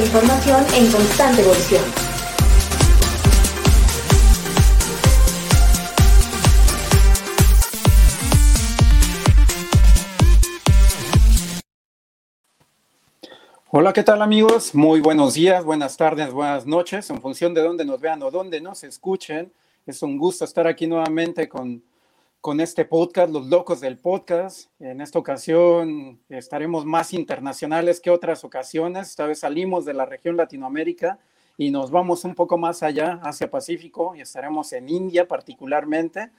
información en constante evolución. Hola, ¿qué tal amigos? Muy buenos días, buenas tardes, buenas noches, en función de dónde nos vean o dónde nos escuchen. Es un gusto estar aquí nuevamente con, con este podcast, Los Locos del Podcast. En esta ocasión estaremos más internacionales que otras ocasiones. Esta vez salimos de la región Latinoamérica y nos vamos un poco más allá, hacia Pacífico, y estaremos en India particularmente.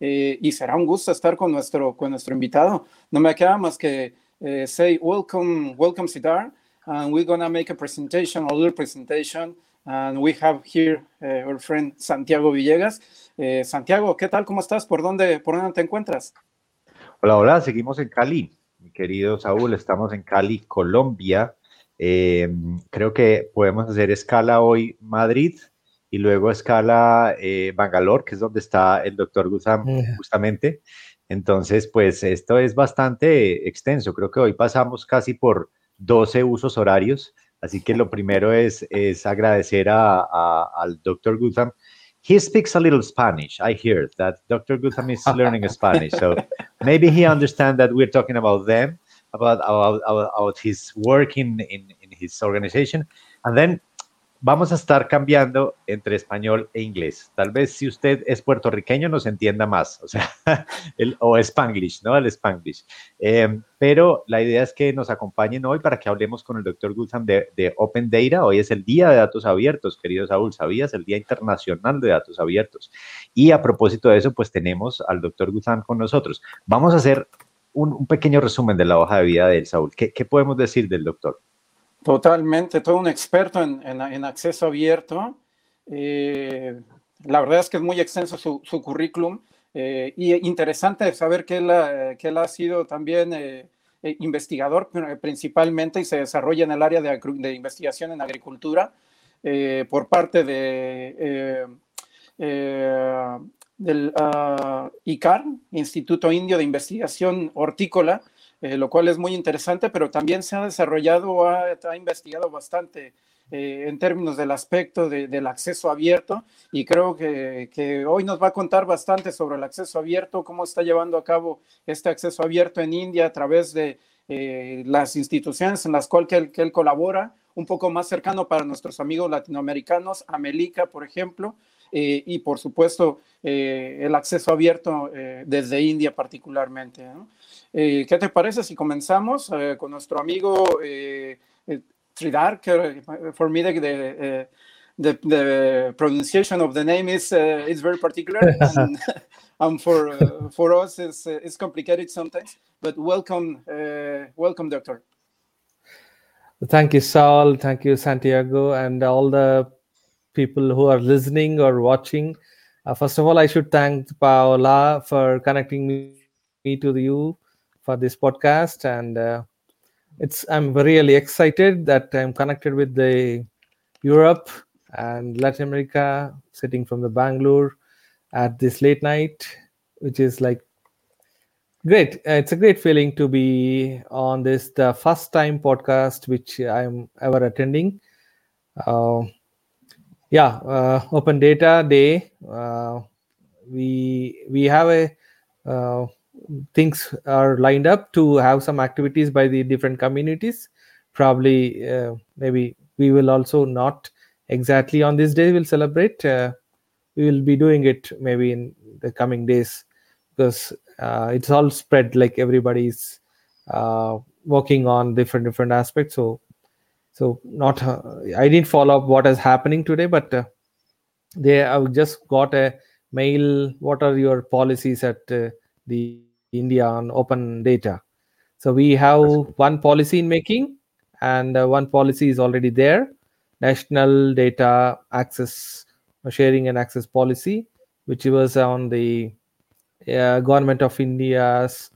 Eh, y será un gusto estar con nuestro, con nuestro invitado. No me queda más que eh, say welcome, welcome Sidar. and we're gonna make a presentation, a little presentation, and we have here uh, our friend Santiago Villegas. Eh, Santiago, ¿qué tal? ¿Cómo estás? ¿Por dónde, ¿Por dónde te encuentras? Hola, hola, seguimos en Cali. Mi querido Saúl, estamos en Cali, Colombia. Eh, creo que podemos hacer escala hoy Madrid y luego escala eh, Bangalore, que es donde está el doctor Guzam justamente. Entonces, pues esto es bastante extenso. Creo que hoy pasamos casi por 12 usos horarios. Así que lo primero es, es agradecer a, a, al Dr. Gutham. He speaks a little Spanish. I hear that Dr. Gutam is learning Spanish. So maybe he understands that we're talking about them, about, about, about his work in, in, in his organization. And then vamos a estar cambiando entre español e inglés. Tal vez si usted es puertorriqueño nos entienda más, o sea, el, o spanglish, ¿no? El spanglish. Eh, pero la idea es que nos acompañen hoy para que hablemos con el doctor Gutham de, Open Data. Hoy es el Día de Datos Abiertos, querido Saúl, ¿sabías? El Día Internacional de Datos Abiertos. Y a propósito de eso, pues tenemos al doctor Gutham con nosotros. Vamos a hacer un, un, pequeño resumen de la hoja de vida de él, Saúl. ¿Qué, qué podemos decir del doctor? Totalmente, todo un experto en, en, acceso abierto. Eh, la verdad es que es muy extenso su, su currículum eh, y interesante saber que él, ha, sido también eh, investigador principalmente y se desarrolla en el área de, investigación en agricultura por parte de, del uh, ICAR, Instituto Indio de Investigación Hortícola, eh, lo cual es muy interesante, pero también se ha desarrollado, ha, investigado bastante eh, en términos del aspecto de, del acceso abierto y creo que, hoy nos va a contar bastante sobre el acceso abierto, cómo está llevando a cabo este acceso abierto en India a través de eh, las instituciones en las cuales él, colabora, un poco más cercano para nuestros amigos latinoamericanos, Amelica, por ejemplo, y por supuesto el acceso abierto desde India particularmente. Eh, ¿Qué te parece si comenzamos eh, con nuestro amigo eh, Tridar, que for me the, the, the, the, pronunciation of the name is, is very particular and, and for, for us it's, it's complicated sometimes, but welcome, welcome doctor. Thank you, Saul. Thank you, Santiago, and all the people who are listening or watching. Uh, first of all, I should thank Paola for connecting me, me to you for this podcast, and uh, it's I'm really excited that I'm connected with the Europe and Latin America, sitting from the Bangalore at this late night, which is like great. Uh, it's a great feeling to be on this the first time podcast which I'm ever attending. Uh, yeah uh, open data day uh, we we have a uh, things are lined up to have some activities by the different communities. Probably uh, maybe we will also not exactly on this day we'll celebrate. Uh, we will be doing it maybe in the coming days because uh, it's all spread like everybody's working on different different aspects. So so not uh, i didn't follow up what is happening today but uh, they have just got a mail. What are your policies at uh, the india on open data so we have one policy in making and uh, one policy is already there national data access sharing and access policy which was on the uh, government of india's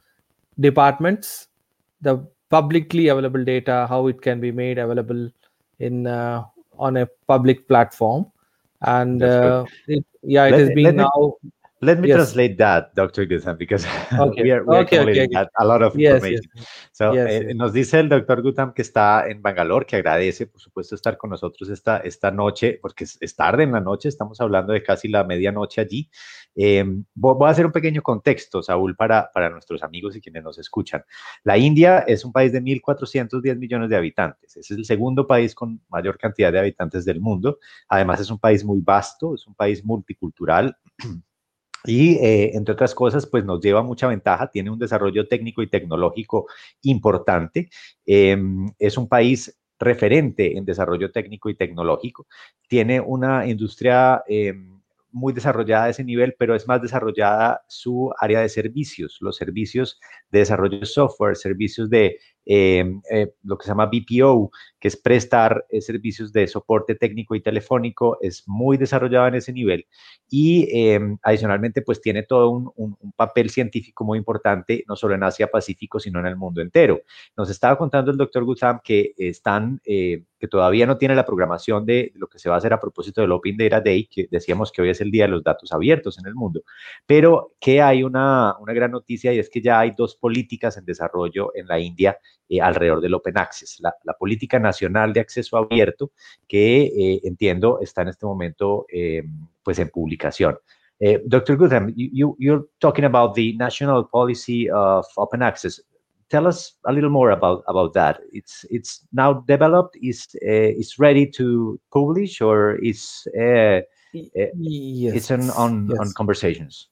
departments the publicly available data, how it can be made available in uh, on a public platform. And uh, it, yeah, it let, is being now. Let me Yes. translate that, Dr. Gutham, because Okay. we are, we Okay, okay, a lot of Yes, information. yes. So, eh. Nos dice el doctor Gutham que está en Bangalore, que agradece, por supuesto, estar con nosotros esta, esta noche, porque es, es tarde en la noche, estamos hablando de casi la medianoche allí. Eh, vo- voy a hacer un pequeño contexto, Saúl, para, para nuestros amigos y quienes nos escuchan. La India es un país de 1.410 millones de habitantes. Es el segundo país con mayor cantidad de habitantes del mundo. Además, es un país muy vasto, es un país multicultural. Y, eh, entre otras cosas, pues nos lleva mucha ventaja, tiene un desarrollo técnico y tecnológico importante. Em, es un país referente en desarrollo técnico y tecnológico. Tiene una industria em, muy desarrollada a ese nivel, pero es más desarrollada su área de servicios, los servicios de desarrollo de software, servicios de em, eh, lo que se llama BPO, que es prestar eh, servicios de soporte técnico y telefónico, es muy desarrollado en ese nivel. Y eh, adicionalmente pues tiene todo un, un- un papel científico muy importante, no solo en Asia Pacífico, sino en el mundo entero. Nos estaba contando el doctor Gutham que están, eh, que todavía no tiene la programación de lo que se va a hacer a propósito del Open Data Day, que decíamos que hoy es el día de los datos abiertos en el mundo, pero que hay una, una gran noticia y es que ya hay dos políticas en desarrollo en la India eh, alrededor del Open Access. La, la política nacional de acceso abierto, que eh, entiendo está en este momento eh, pues en publicación. Eh, Dr. Gutham, you, you, you're talking about the national policy of open access. Tell us a little more about, about that. It's, it's now developed, is uh, is ready to publish, or is uh, yes it's on, on, yes. on conversations?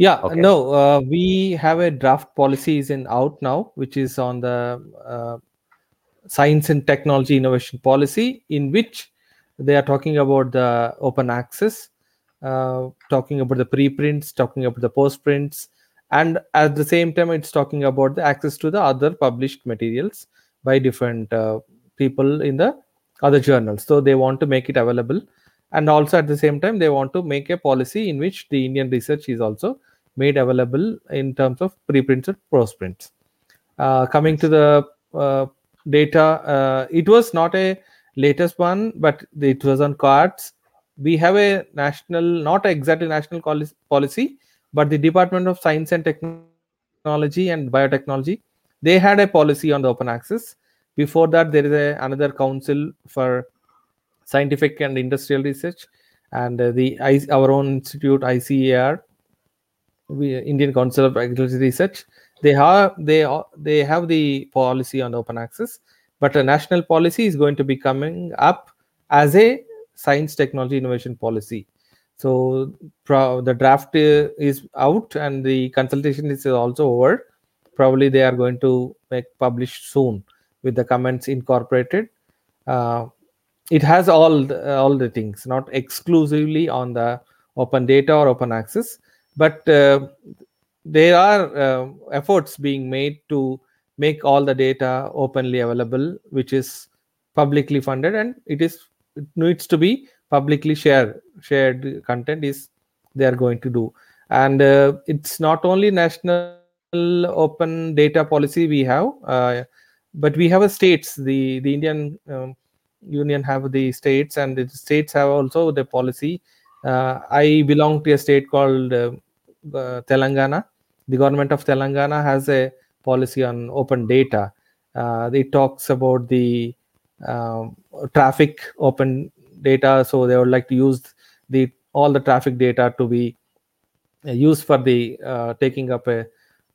Yeah, Okay. no, uh, we have a draft policy is in out now, which is on the uh, science and technology innovation policy, in which they are talking about the open access, uh, talking about the preprints, talking about the postprints, and at the same time, it's talking about the access to the other published materials by different uh, people in the other journals. So they want to make it available, and also at the same time, they want to make a policy in which the Indian research is also made available in terms of preprints and postprints. Uh, coming to the uh, data, uh, it was not a latest one, but it was on cards. We have a national, not exactly national policy, but the Department of Science and Technology and Biotechnology, they had a policy on the open access. Before that, there is a, another council for scientific and industrial research, and uh, the our own institute ICAR Indian Council of Agricultural Research. They have they they have the policy on open access, but a national policy is going to be coming up as a science technology innovation policy. So the draft uh, is out and the consultation is also over. Probably they are going to make publish soon with the comments incorporated. Uh, it has all the, all the things, not exclusively on the open data or open access, but uh, there are uh, efforts being made to make all the data openly available, which is publicly funded, and it is it needs to be publicly shared. Shared content is they are going to do, and uh, it's not only national open data policy we have, uh, but we have a states. The the Indian um, Union have the states, and the states have also the policy. Uh, I belong to a state called Telangana. The government of Telangana has a policy on open data. Uh, it talks about the um, traffic open data, so they would like to use the all the traffic data to be uh, used for the uh, taking up a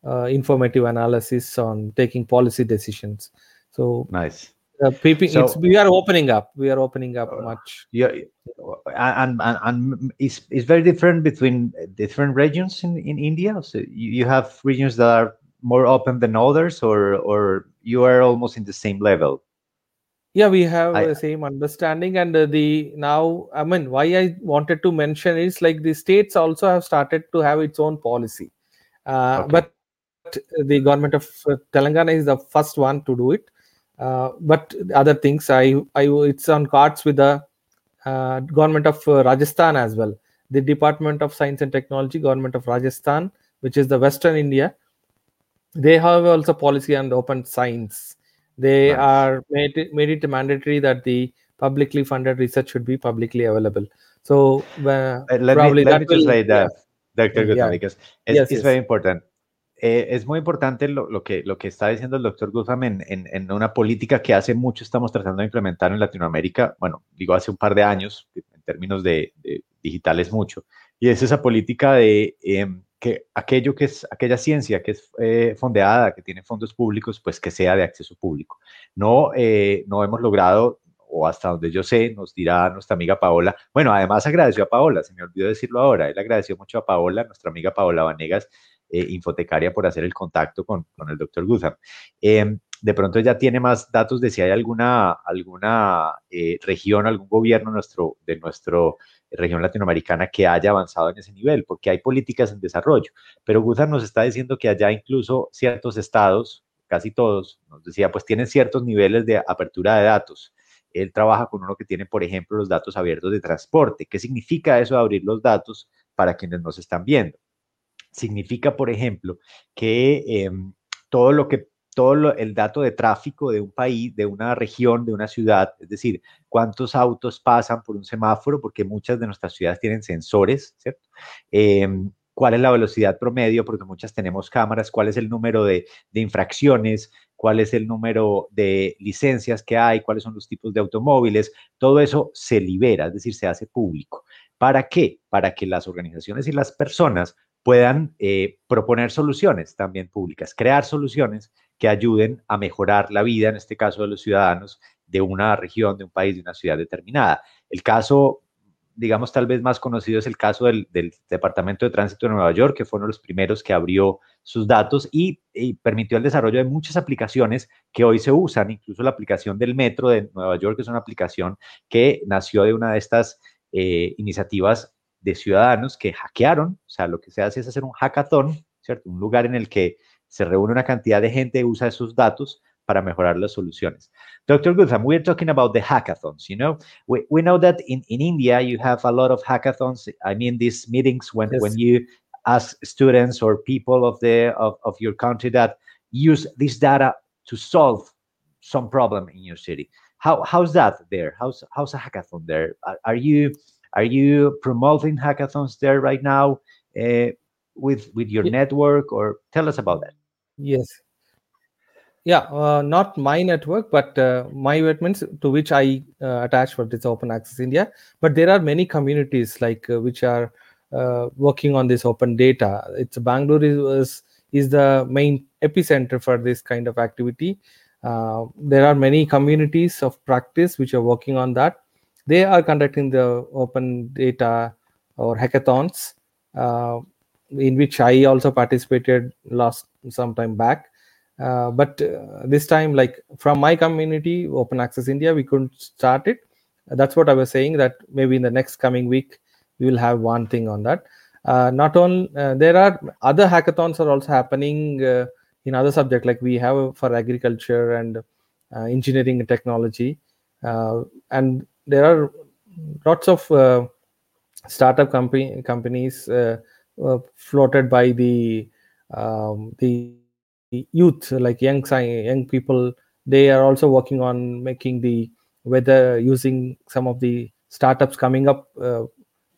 uh, informative analysis on taking policy decisions. So Nice. Uh, people, So- it's, we are opening up. We are opening up Uh, much. Yeah, and and and it's it's very different between different regions in in India. So you, you have regions that are more open than others, or or you are almost in the same level. yeah we have I- the same understanding and the now i mean why i wanted to mention is like the states also have started to have its own policy uh, Okay. but the government of telangana is the first one to do it uh, but other things i i it's on cards with the uh, government of uh, rajasthan as well the department of science and technology government of rajasthan which is the western india they have also policy on open science they Nice. are made it, made it mandatory that the publicly funded research should be publicly available so uh, Uh, let probably me let that me will translate that. Doctor Gutam, because it's, it's very important. Eh, es muy importante lo, que, está diciendo el doctor Gutham en, una política que hace mucho estamos tratando de implementar en Latinoamérica, bueno, digo hace un par de años, en términos de, digitales mucho, y es esa política de eh, que aquello que es, aquella ciencia que es eh, fondeada, que tiene fondos públicos, pues que sea de acceso público. No, eh, no hemos logrado, o hasta donde yo sé, nos dirá nuestra amiga Paola, bueno, además agradeció a Paola, se me olvidó decirlo ahora, él agradeció mucho a Paola, nuestra amiga Paola Vanegas, eh, infotecaria, por hacer el contacto con, el doctor Gutham. Em, de pronto ya tiene más datos de si hay alguna, alguna eh, región, algún gobierno nuestro, de nuestra región latinoamericana que haya avanzado en ese nivel, porque hay políticas en desarrollo. Pero Gutham nos está diciendo que allá incluso ciertos estados, casi todos, nos decía, pues tienen ciertos niveles de apertura de datos. Él trabaja con uno que tiene, por ejemplo, los datos abiertos de transporte. ¿Qué significa eso de abrir los datos para quienes nos están viendo? Significa, por ejemplo, que eh, todo lo que todo el dato de tráfico de un país, de una región, de una ciudad, es decir, cuántos autos pasan por un semáforo, porque muchas de nuestras ciudades tienen sensores, ¿cierto? Eh, cuál es la velocidad promedio, porque muchas tenemos cámaras, cuál es el número de, de, infracciones, cuál es el número de licencias que hay, cuáles son los tipos de automóviles, todo eso se libera, es decir, se hace público. ¿Para qué? Para que las organizaciones y las personas puedan eh, proponer soluciones también públicas, crear soluciones que ayuden a mejorar la vida, en este caso de los ciudadanos, de una región, de un país, de una ciudad determinada. El caso, digamos, tal vez más conocido es el caso del, Departamento de Tránsito de Nueva York, que fue uno de los primeros que abrió sus datos y, y, permitió el desarrollo de muchas aplicaciones que hoy se usan, incluso la aplicación del Metro de Nueva York, que es una aplicación que nació de una de estas eh, iniciativas de ciudadanos que hackearon, o sea, lo que se hace es hacer un hackathon, ¿cierto? Un lugar en el que se reúne una cantidad de gente y usa esos datos para mejorar las soluciones. Dr. Gutam, we're talking about the hackathons, you know? We, we know that in, in India you have a lot of hackathons. I mean, these meetings when, yes. when you ask students or people of, the, of, of your country that use this data to solve some problem in your city. How, how's that there? How's, how's a hackathon there? Are, are you are you promoting hackathons there right now uh, with with your yeah. network, or tell us about that? Yes. Yeah, uh, not my network, but uh, my networks to which I uh, attach for this Open Access India. But there are many communities like uh, which are uh, working on this open data. It's Bangalore is is the main epicenter for this kind of activity. Uh, there are many communities of practice which are working on that they are conducting the open data or hackathons uh, in which i also participated last some time back. Uh, but uh, this time like from my community open access india we couldn't start it. That's what i was saying that maybe in the next coming week we will have one thing on that. Uh, not only uh, there are other hackathons are also happening uh, in other subjects. Like we have for agriculture and engineering and technology and there are lots of uh, startup company companies uh, uh, floated by the um, the youth like young young people. They are also working on making the weather using some of the startups coming up uh,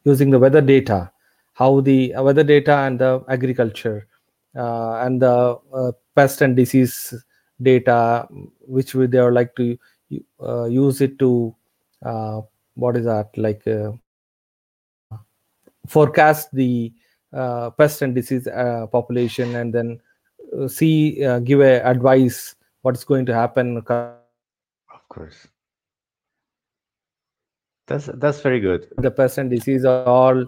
using the weather data how the uh, weather data and the agriculture uh, and the pest and disease data which they are like to use it to uh, what is that? Like uh, forecast the uh, pest and disease uh, population and then see uh, give a advice what's going to happen of course. That's that's very good. the pest and disease are all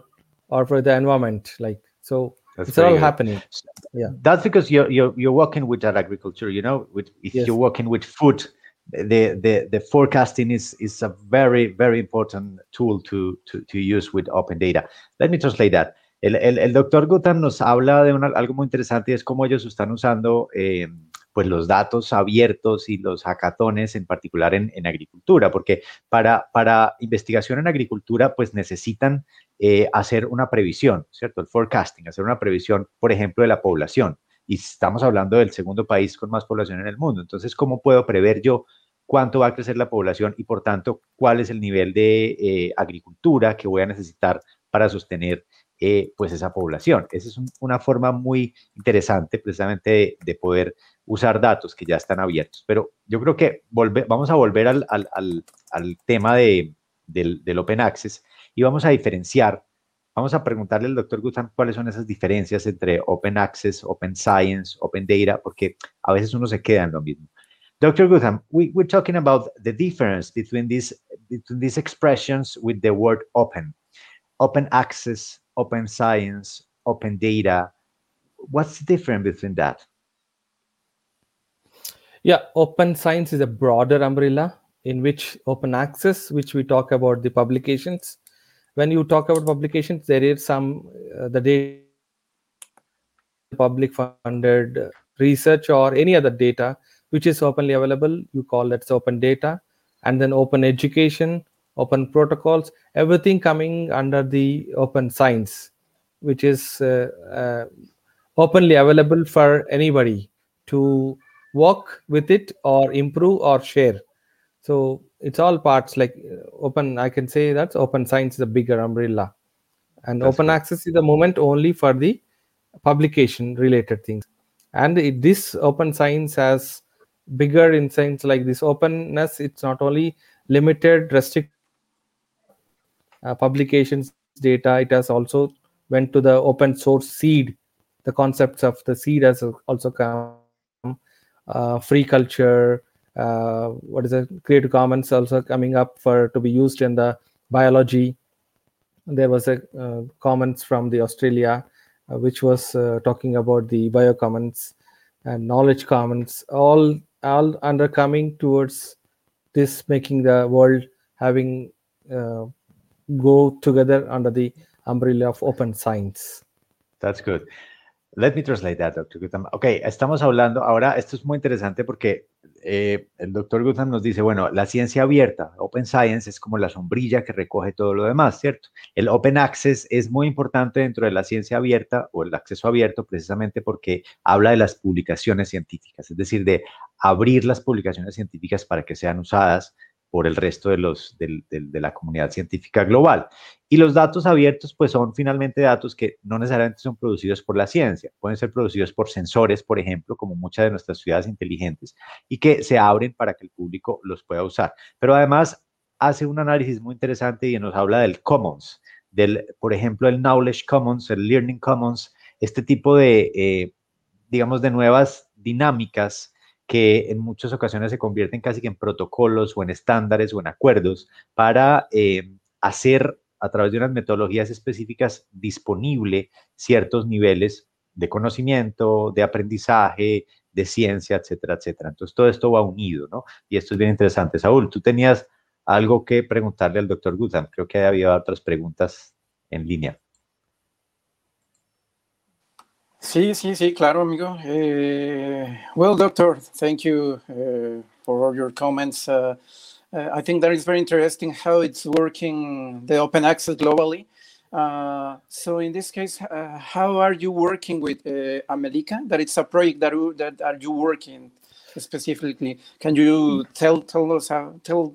or for the environment like so that's it's all good. happening. Yeah. that's because you're, you're you're working with that agriculture you know with if yes. you're working with food the, the, the forecasting is, is a very, very important tool to, to, to use with open data. Let me translate that. El, el, el doctor Gutham nos habla de una, algo muy interesante, es cómo ellos están usando eh, pues los datos abiertos y los hackatones en particular en, en agricultura, porque para, para, investigación en agricultura pues necesitan eh, hacer una previsión, ¿cierto? El forecasting, hacer una previsión, por ejemplo, de la población. Y estamos hablando del segundo país con más población en el mundo. Entonces, ¿cómo puedo prever yo cuánto va a crecer la población y por tanto cuál es el nivel de eh, agricultura que voy a necesitar para sostener eh, pues esa población. Esa es una forma muy interesante precisamente de, poder usar datos que ya están abiertos. Pero yo creo que vamos a volver al, tema de, del, Open Access y vamos a diferenciar, vamos a preguntarle al doctor Gutham cuáles son esas diferencias entre Open Access, Open Science, Open Data, porque a veces uno se queda en lo mismo. Dr. Gutam, we, we're talking about the difference between these, between these expressions with the word open. Open access, open science, open data. What's the difference between that? Yeah, open science is a broader umbrella in which open access, which we talk about the publications. When you talk about publications, there is some uh, the data public funded research or any other data which is openly available. You call that open data and then open education open protocols everything coming under the open science which is uh, uh, openly available for anybody to work with it or improve or share. So it's all parts like uh, open i can say that's open science is a bigger umbrella. And that's open cool. access is the moment only for the publication related things. And it, this open science has bigger in sense like this openness it's not only limited restrict uh, publications data it has also went to the open source seed. The concepts of the seed has also come uh, free culture uh, what is it creative commons also coming up for to be used in the biology. There was a uh, comments from the australia uh, which was uh, talking about the biocommons and knowledge commons all all under coming towards this making the world having uh, go together under the umbrella of open science. That's good. Let me translate that, Dr. Gutam. Ok, estamos hablando, ahora esto es muy interesante porque eh, el doctor Gutham nos dice, bueno, la ciencia abierta, Open Science, es como la sombrilla que recoge todo lo demás, ¿cierto? El Open Access es muy importante dentro de la ciencia abierta o el acceso abierto precisamente porque habla de las publicaciones científicas, es decir, de abrir las publicaciones científicas para que sean usadas por el resto de, los, de, la comunidad científica global. Y los datos abiertos, pues son finalmente datos que no necesariamente son producidos por la ciencia, pueden ser producidos por sensores, por ejemplo, como muchas de nuestras ciudades inteligentes, y que se abren para que el público los pueda usar. Pero además hace un análisis muy interesante y nos habla del commons, del, por ejemplo, el knowledge commons, el learning commons, este tipo de, eh, digamos, de nuevas dinámicas que en muchas ocasiones se convierten casi que en protocolos o en estándares o en acuerdos para eh, hacer a través de unas metodologías específicas disponible ciertos niveles de conocimiento, de aprendizaje, de ciencia, etcétera, etcétera. Entonces todo esto va unido, ¿no? Y esto es bien interesante. Saúl, tú tenías algo que preguntarle al doctor Gutham. Creo que había otras preguntas en línea. Sí, sí, sí, claro, amigo. Uh, well, doctor, thank you uh, for all your comments. Uh, I think that is very interesting how it's working the open access globally. so in this case, how are you working with America? That it's a project that, that are you working specifically? Can you tell tell us how tell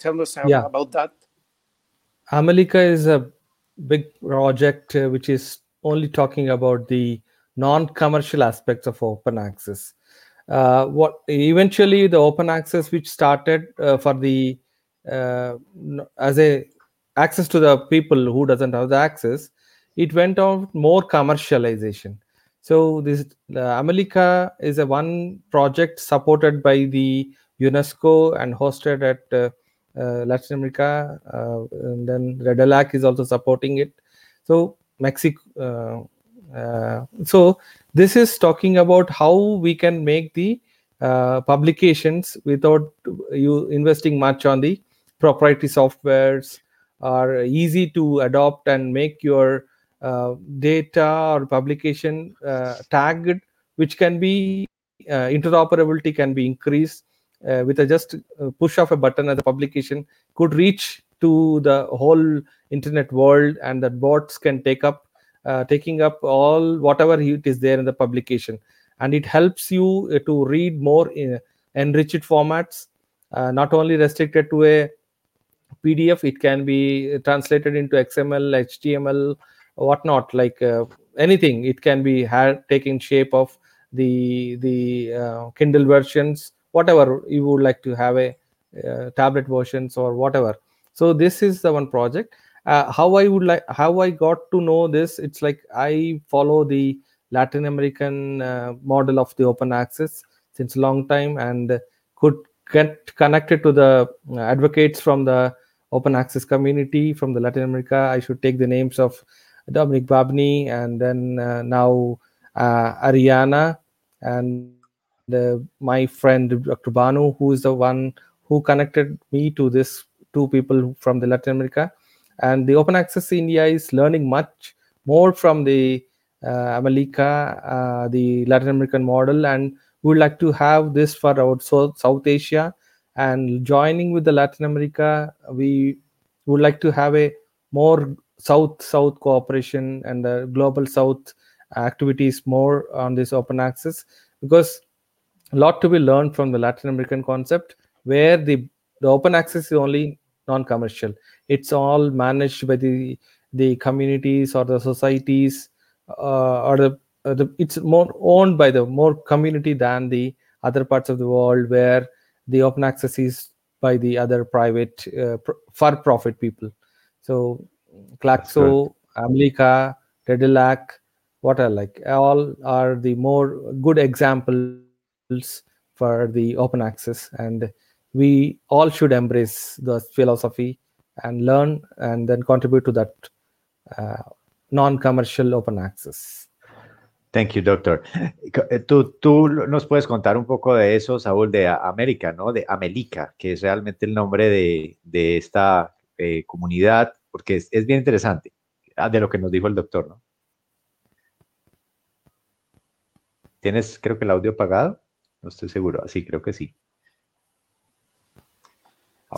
tell us how, yeah. about that? Amelica is a big project which is only talking about the non-commercial aspects of open access. Uh, what eventually the open access which started uh, for the uh, as a access to the people who doesn't have the access, it went on more commercialization. So this Amelica is a one project supported by the UNESCO and hosted at uh, uh, Latin America, uh, and then Redalyc is also supporting it. So Mexico. Uh, uh, so this is talking about how we can make the uh, publications without you investing much on the proprietary softwares are easy to adopt and make your uh, data or publication uh, tagged which can be uh, interoperability can be increased with a just push of a button as a publication could reach to the whole internet world and that bots can take up uh, taking up all whatever it is there in the publication. And it helps you uh, to read more in enriched formats uh, not only restricted to a pdf it can be translated into xml html whatnot like uh, anything. It can be taking shape of the the uh, kindle versions whatever you would like to have a uh, tablet versions or whatever. So this is the one project uh, how i would like how i got to know this it's like i follow the latin american uh, model of the open access since a long time and could get connected to the uh, advocates from the open access community from the latin america. I should take the names of Dominique Babini and then uh, now uh, ariana and the, my friend dr banu who is the one who connected me to this two people from the latin america and the open access india is learning much more from the uh, Amelica, uh, the Latin American model, and we would like to have this for our South, South Asia. And joining with the Latin America, we would like to have a more South-South cooperation and the global South activities more on this open access because a lot to be learned from the Latin American concept, where the the open access is only non-commercial. It's all managed by the the communities or the societies uh, or the, uh, the it's more owned by the more community than the other parts of the world where the open access is by the other private uh, pr- for profit people so CLACSO Amelica, Redalyc, what are like all are the more good examples for the open access and we all should embrace the philosophy and learn and then contribute to that uh, non-commercial open access. Thank you, doctor. Tú, tú nos puedes contar un poco de eso, Saúl, de América, ¿no? De Amelica, que es realmente el nombre de, de esta eh, comunidad, porque es, es, bien interesante ah, de lo que nos dijo el doctor, ¿no? ¿Tienes, creo que el audio apagado? No estoy seguro. Sí, creo que sí.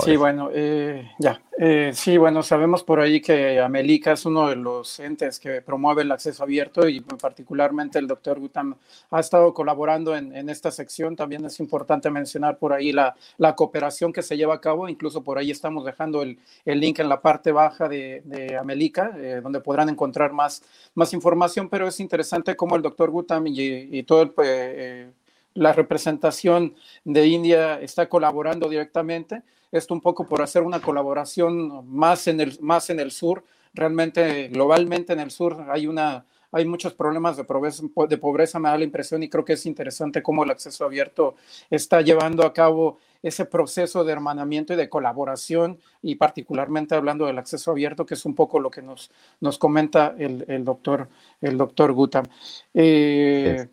Sí, bueno, eh, ya. Eh, sí, bueno, sabemos por ahí que Amelica es uno de los entes que promueve el acceso abierto y particularmente el doctor Gutam ha estado colaborando en, en, esta sección. También es importante mencionar por ahí la, la, cooperación que se lleva a cabo. Incluso por ahí estamos dejando el, el link en la parte baja de, de Amelica, eh, donde podrán encontrar más, más información. Pero es interesante cómo el doctor Gutam y, y todo el eh, la representación de India está colaborando directamente. Esto un poco por hacer una colaboración más en el, más en el sur. Realmente, globalmente en el sur hay una, hay muchos problemas de pobreza, de pobreza, me da la impresión, y creo que es interesante cómo el acceso abierto está llevando a cabo ese proceso de hermanamiento y de colaboración, y particularmente hablando del acceso abierto, que es un poco lo que nos, nos comenta el, el doctor, el doctor Gutam. Eh,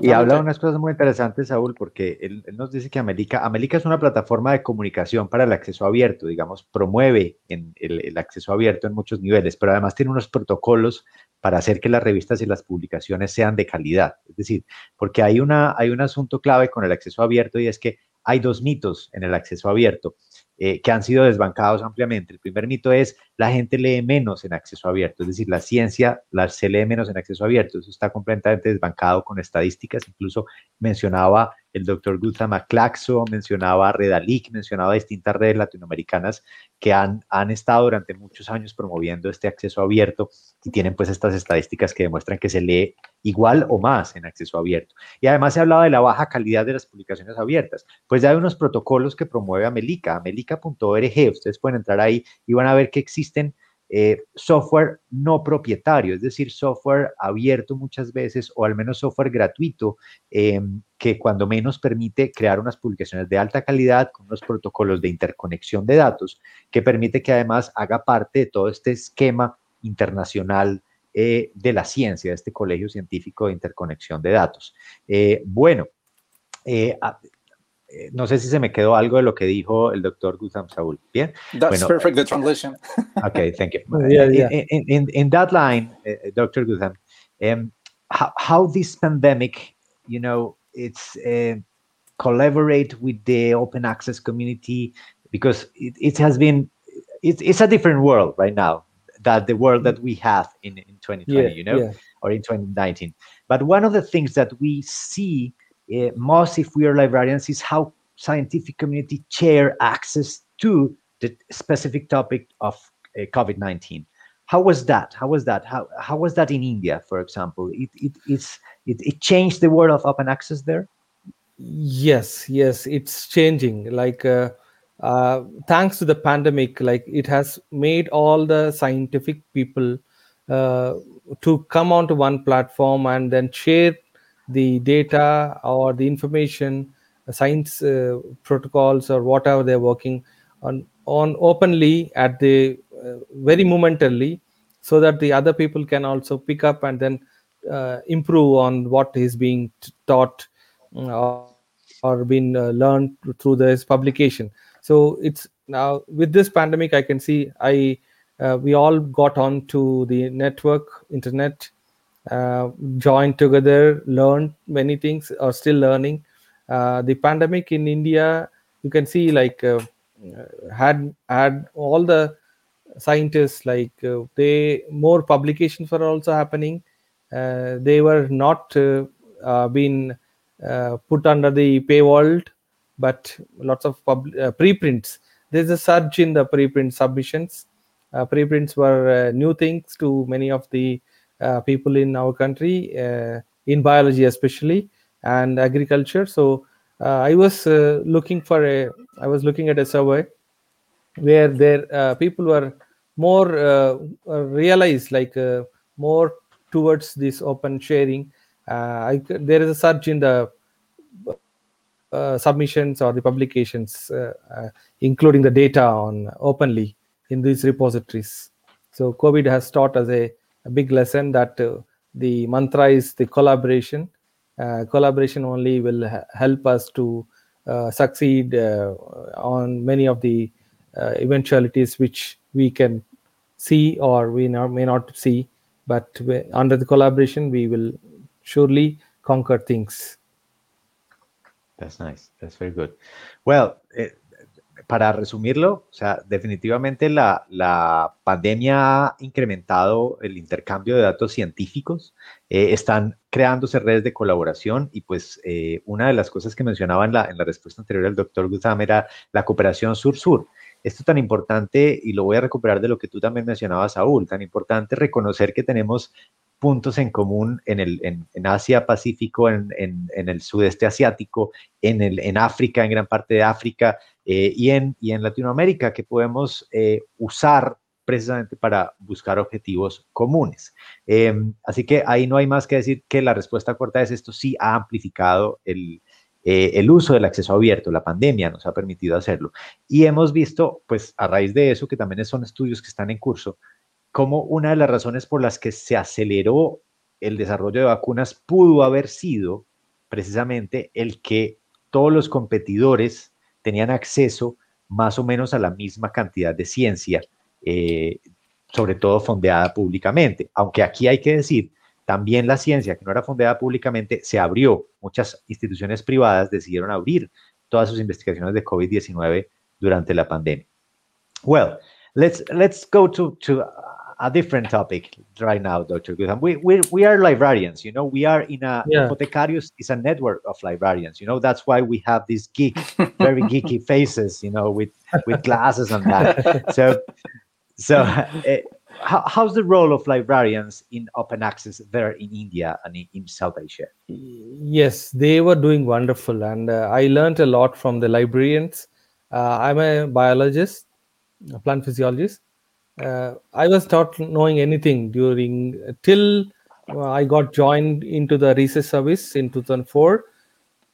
y habla de unas cosas muy interesantes, Saúl, porque él, nos dice que América, América es una plataforma de comunicación para el acceso abierto, digamos, promueve en el, el, acceso abierto en muchos niveles, pero además tiene unos protocolos para hacer que las revistas y las publicaciones sean de calidad. Es decir, porque hay, una, hay un asunto clave con el acceso abierto y es que hay dos mitos en el acceso abierto. Eh, que han sido desbancados ampliamente. El primer mito es la gente lee menos en acceso abierto, es decir, la ciencia la, se lee menos en acceso abierto. Eso está completamente desbancado con estadísticas. Incluso mencionaba el doctor Guta Maclaxo, mencionaba Redalic, mencionaba distintas redes latinoamericanas que han, han estado durante muchos años promoviendo este acceso abierto y tienen pues estas estadísticas que demuestran que se lee igual o más en acceso abierto. Y además se hablaba de la baja calidad de las publicaciones abiertas. Pues ya hay unos protocolos que promueve Amelica, amelica.org, ustedes pueden entrar ahí y van a ver que existen eh, software no propietario, es decir, software abierto muchas veces o al menos software gratuito eh, que cuando menos permite crear unas publicaciones de alta calidad con unos protocolos de interconexión de datos que permite que además haga parte de todo este esquema internacional eh, de la ciencia, de este colegio científico de interconexión de datos. bueno, Eh, no sé si se me quedó algo de lo que dijo el doctor Gutam Saúl. Bien. That's bueno, perfect, the translation. okay, thank you. yeah, yeah. In, in, in that line, uh, Dr. Gutam, um, how, how this pandemic, you know, it's uh, collaborate with the open access community because it, it has been, it's, it's a different world right now that the world that we have in, in 2020, yeah, you know, yeah. or in 2019. But one of the things that we see uh, most if we are librarians is how scientific community share access to the specific topic of uh, COVID-19. how was that? How was that? How how was that in India, for example? It it it's it, it changed the world of open access there. Yes, yes, it's changing. Like uh, uh, thanks to the pandemic, like it has made all the scientific people uh, to come onto one platform and then share the data or the information, science uh, protocols or whatever they're working on on openly at the uh, very momentarily so that the other people can also pick up and then uh, improve on what is being taught or, or been uh, learned through this publication. So it's now with this pandemic i can see i uh, we all got on to the network internet uh, joined together learned many things are still learning. The pandemic in india you can see like had had all the scientists like uh, they more publications were also happening. Uh, they were not uh, uh being uh, put under the paywall but lots of pub- uh, preprints. There's a surge in the preprint submissions. Preprints were new things to many of the people in our country in biology especially and agriculture so i was looking for a i was looking at a survey where there people were more uh, uh, realized like uh, more towards this open sharing I, there is a surge in the uh, submissions or the publications, uh, uh, including the data on openly in these repositories. So COVID has taught us a, a big lesson that uh, the mantra is the collaboration. Uh, collaboration only will ha- help us to uh, succeed on many of the eventualities which we can see or we not, may not see. But we, under the collaboration we will surely conquer things. That's nice. That's very good. Well eh, para resumirlo, o sea, definitivamente la, la, pandemia ha incrementado el intercambio de datos científicos, eh, están creándose redes de colaboración y pues eh, una de las cosas que mencionaba en la, en la respuesta anterior del doctor Guzam era la cooperación sur-sur. Esto tan importante, y lo voy a recuperar de lo que tú también mencionabas, Saúl, tan importante reconocer que tenemos puntos en común en, el, en, Asia, Pacífico, en, el sudeste asiático, en, el, en África, en gran parte de África eh, y, en, y en Latinoamérica, que podemos eh, usar precisamente para buscar objetivos comunes. Em, así que ahí no hay más que decir que la respuesta corta es esto sí ha amplificado el, eh, el uso del acceso abierto, la pandemia nos ha permitido hacerlo. Y hemos visto, pues a raíz de eso, que también son estudios que están en curso, como una de las razones por las que se aceleró el desarrollo de vacunas pudo haber sido precisamente el que todos los competidores tenían acceso más o menos a la misma cantidad de ciencia, eh, sobre todo fondeada públicamente. Aunque aquí hay que decir también la ciencia, que no era fundada públicamente, se abrió. Muchas instituciones privadas decidieron abrir todas sus investigaciones de COVID-19 durante la pandemia. Well, let's let's go to to a different topic right now, Dr. Gutam. We, we, we are librarians, you know, we are in a, yeah. Is a network of librarians, you know, that's why we have these geek, very geeky faces, you know, with, with glasses and that. So, so uh, how, how's the role of librarians in open access there in India and in, in South Asia? Yes, they were doing wonderful, and uh, I learned a lot from the librarians. Uh, I'm a biologist, a plant physiologist. Uh, I was not knowing anything during till I got joined into the research service in 2004.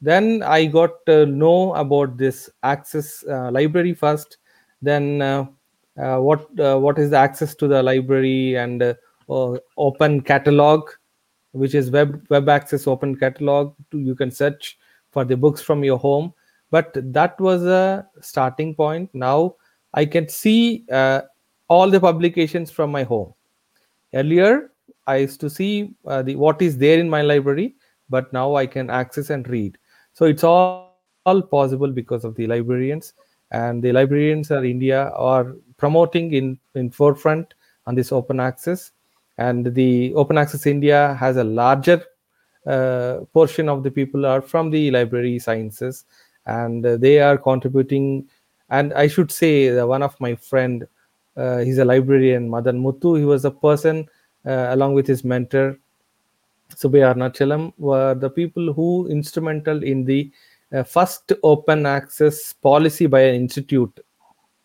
Then I got to know about this access uh, library first. Then uh, uh, what uh, what is the access to the library and uh, open catalog which is web web access open catalog you can search for the books from your home but that was a starting point now i can see uh, all the publications from my home. Earlier i used to see uh, the what is there in my library but now i can access and read. So it's all, all possible because of the librarians and the librarians are india are promoting in in forefront on this open access. And the open access india has a larger uh, portion of the people are from the library sciences and uh, they are contributing. And i should say one of my friend he's a librarian, Madhan Muthu. He was a person uh, along with his mentor Subbiah Arunachalam were the people who instrumental in the uh, first open access policy by an institute.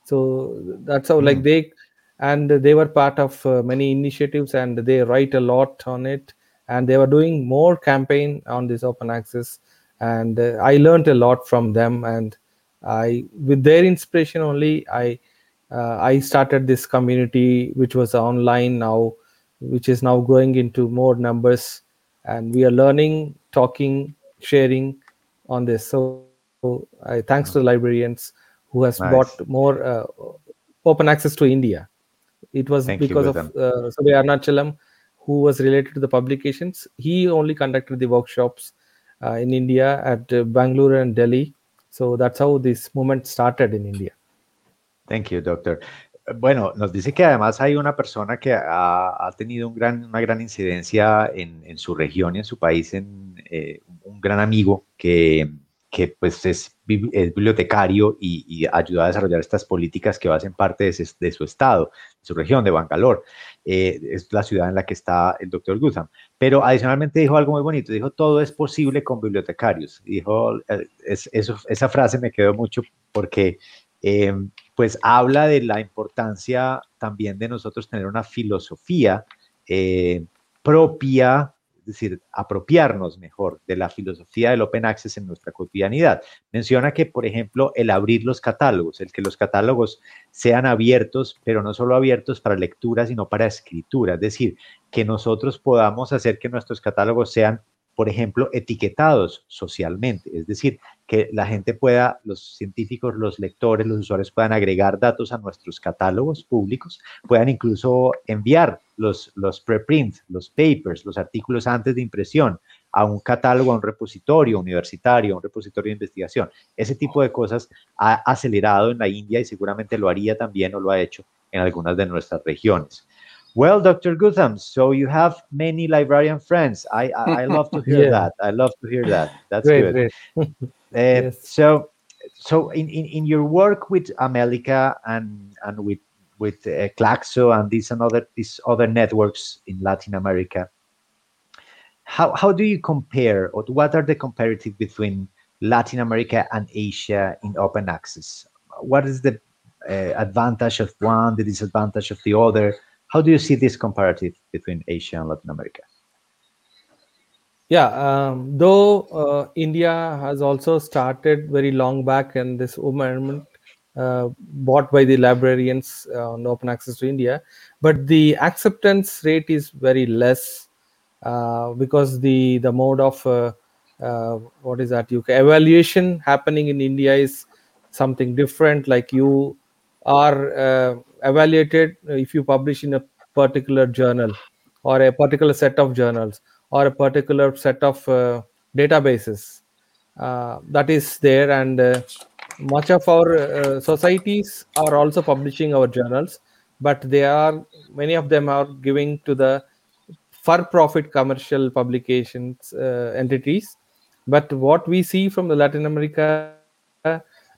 So that's how, mm. like they, and they were part of uh, many initiatives, and they write a lot on it, and they were doing more campaign on this open access, and uh, I learned a lot from them, and I, with their inspiration only, I, uh, I started this community, which was online now, which is now growing into more numbers and we are learning talking sharing on this. So, thanks to the librarians who has nice. brought more uh, open access to india. It was Thank because of uh, Subbiah Arunachalam, who was related to the publications. He only conducted the workshops uh, in india at uh, bangalore and delhi. So that's how this movement started in india Thank you, doctor. Bueno, nos dice que además hay una persona que ha, tenido un gran, una gran incidencia en, su región y en su país, en, eh, un gran amigo que, que pues es, bibliotecario y, ayuda a desarrollar estas políticas que hacen parte de, su estado, de su región, de Bangalore. Eh, es la ciudad en la que está el doctor Gutham. Pero adicionalmente dijo algo muy bonito, dijo, todo es posible con bibliotecarios. Dijo, eh, eso, esa frase me quedó mucho porque pues habla de la importancia también de nosotros tener una filosofía eh, propia, es decir, apropiarnos mejor de la filosofía del open access en nuestra cotidianidad. Menciona que, por ejemplo, el abrir los catálogos, el que los catálogos sean abiertos, pero no solo abiertos para lectura, sino para escritura, es decir, que nosotros podamos hacer que nuestros catálogos sean por ejemplo, etiquetados socialmente, es decir, que la gente pueda, los científicos, los lectores, los usuarios puedan agregar datos a nuestros catálogos públicos, puedan incluso enviar los, los preprints, los papers, los artículos antes de impresión a un catálogo, a un repositorio universitario, a un repositorio de investigación. Ese tipo de cosas ha acelerado en la India y seguramente lo haría también o lo ha hecho en algunas de nuestras regiones. Well, Dr. Gutam, so you have many librarian friends. I I, I love to hear yeah. that. I love to hear that. That's great, good. Great. uh, yes. So, so in, in, in your work with Amelica and and with with uh, CLACSO and these and other these other networks in Latin America, how how do you compare or what are the comparative between Latin America and Asia in open access? What is the uh, advantage of one, the disadvantage of the other? How do you see this comparative between Asia and Latin America? Yeah, um, though uh, India has also started very long back in this movement uh, bought by the librarians uh, on open access to India, but the acceptance rate is very less uh, because the the mode of uh, uh, what is that? You evaluation happening in India is something different. Like you are evaluated if you publish in a particular journal or a particular set of journals or a particular set of uh, databases. Uh, that is there and uh, much of our uh, societies are also publishing our journals but they are many of them are giving to the for profit commercial publications uh, entities. But what we see from the latin america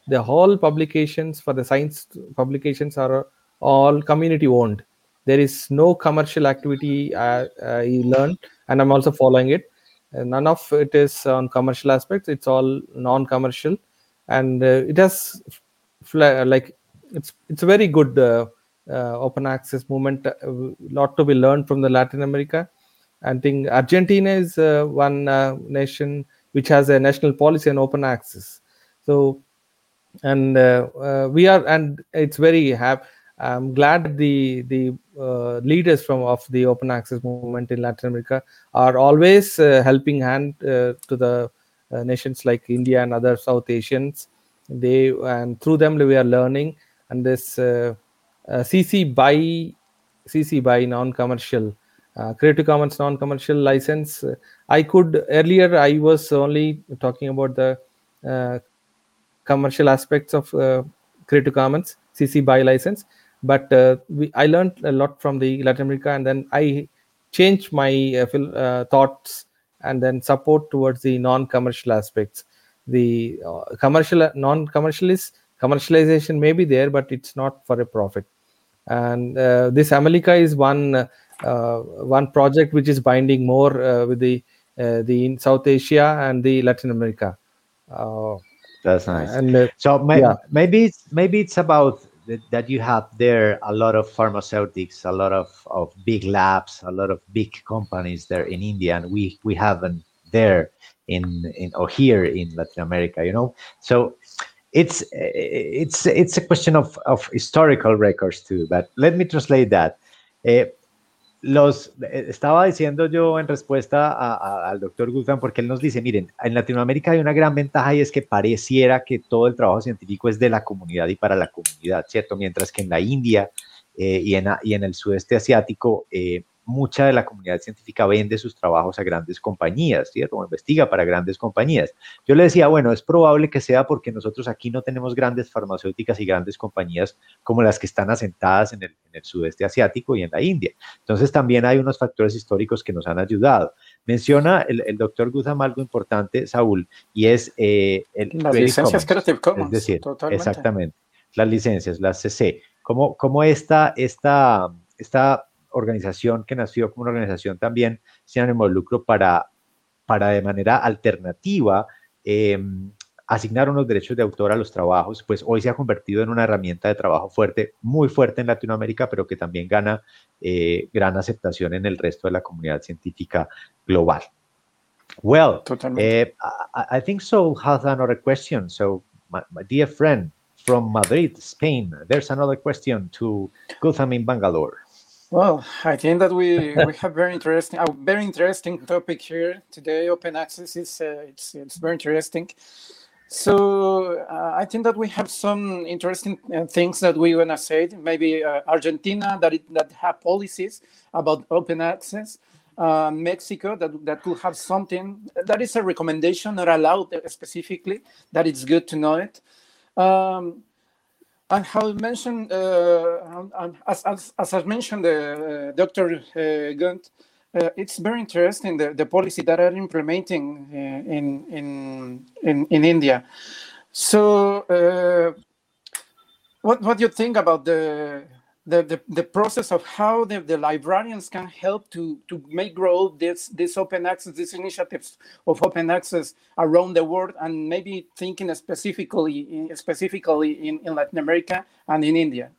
the whole publications for the science publications are all community owned. There is no commercial activity uh, uh, i learned and i'm also following it. None of it is on commercial aspects. It's all non-commercial. And uh, it has like it's it's a very good uh, uh, open access movement. A lot to be learned from the latin america. I think argentina is one nation which has a national policy on open access. So and we are and it's very happy I'm glad the the uh, leaders from of the open access movement in Latin America are always uh, helping hand uh, to the uh, nations like India and other South Asians. They and through them we are learning. And this CC uh, by CC by non-commercial uh, Creative Commons non-commercial license. I could earlier I was only talking about the commercial aspects of Creative Commons CC by license. But uh, we, i learned a lot from the latin america and then i changed my uh, uh, thoughts and then support towards the non-commercial aspects. The uh, commercial non-commercial is commercialization may be there but it's not for a profit. And uh, this Amelica is one uh, one project which is binding more uh, with the uh, the in South Asia and the Latin America. Uh, That's nice. and uh, So may, Yeah. maybe it's maybe it's about that, that you have there a lot of pharmaceutics, a lot of, of big labs, a lot of big companies there in India, and we we haven't there in in or here in Latin America. You know, so it's it's it's a question of of historical records too. But let me translate that. Eh, los eh, estaba diciendo yo en respuesta a- al doctor Guzmán porque él nos dice, miren, en Latinoamérica hay una gran ventaja y es que pareciera que todo el trabajo científico es de la comunidad y para la comunidad, ¿cierto? Mientras que en la India eh, y, en, y en el sudeste asiático, eh, mucha de la comunidad científica vende sus trabajos a grandes compañías, ¿cierto? O investiga para grandes compañías. Yo le decía, bueno, es probable que sea porque nosotros aquí no tenemos grandes farmacéuticas y grandes compañías como las que están asentadas en el, en el sudeste asiático y en la India. Entonces también hay unos factores históricos que nos han ayudado. Menciona el, el doctor Guzam algo importante, Saúl, y es eh, el Las licencias Commons. Creative Commons. Es decir, totalmente. exactamente, las licencias, las CC. ¿Cómo, cómo esta, esta, esta organización que nació como una organización también sin ánimo de lucro para, para de manera alternativa eh, asignar unos derechos de autor a los trabajos, pues hoy se ha convertido en una herramienta de trabajo fuerte, muy fuerte en Latinoamérica, pero que también gana eh, gran aceptación en el resto de la comunidad científica global. Well, uh, I, I think so has another question. So, my, my dear friend from Madrid, Spain, there's another question to Gutham in Bangalore. Well, I think that we we have very interesting, a very interesting topic here today. Open access is uh, it's it's very interesting. So uh, I think that we have some interesting uh, things that we wanna say. Maybe uh, Argentina that it, that have policies about open access. Uh, Mexico that that could have something that is a recommendation, not allowed specifically. That it's good to know it. Um, and how mentioned, uh, as, as, as I mentioned, uh, Dr. Uh, Gunt, uh, it's very interesting the, the policy that are implementing uh, in, in, in, in India. So, uh, what, what do you think about the, the, the, the process of how the, the librarians can help to, to make grow this, this open access, these initiatives of open access around the world, and maybe thinking specifically specifically in, in Latin America and in India?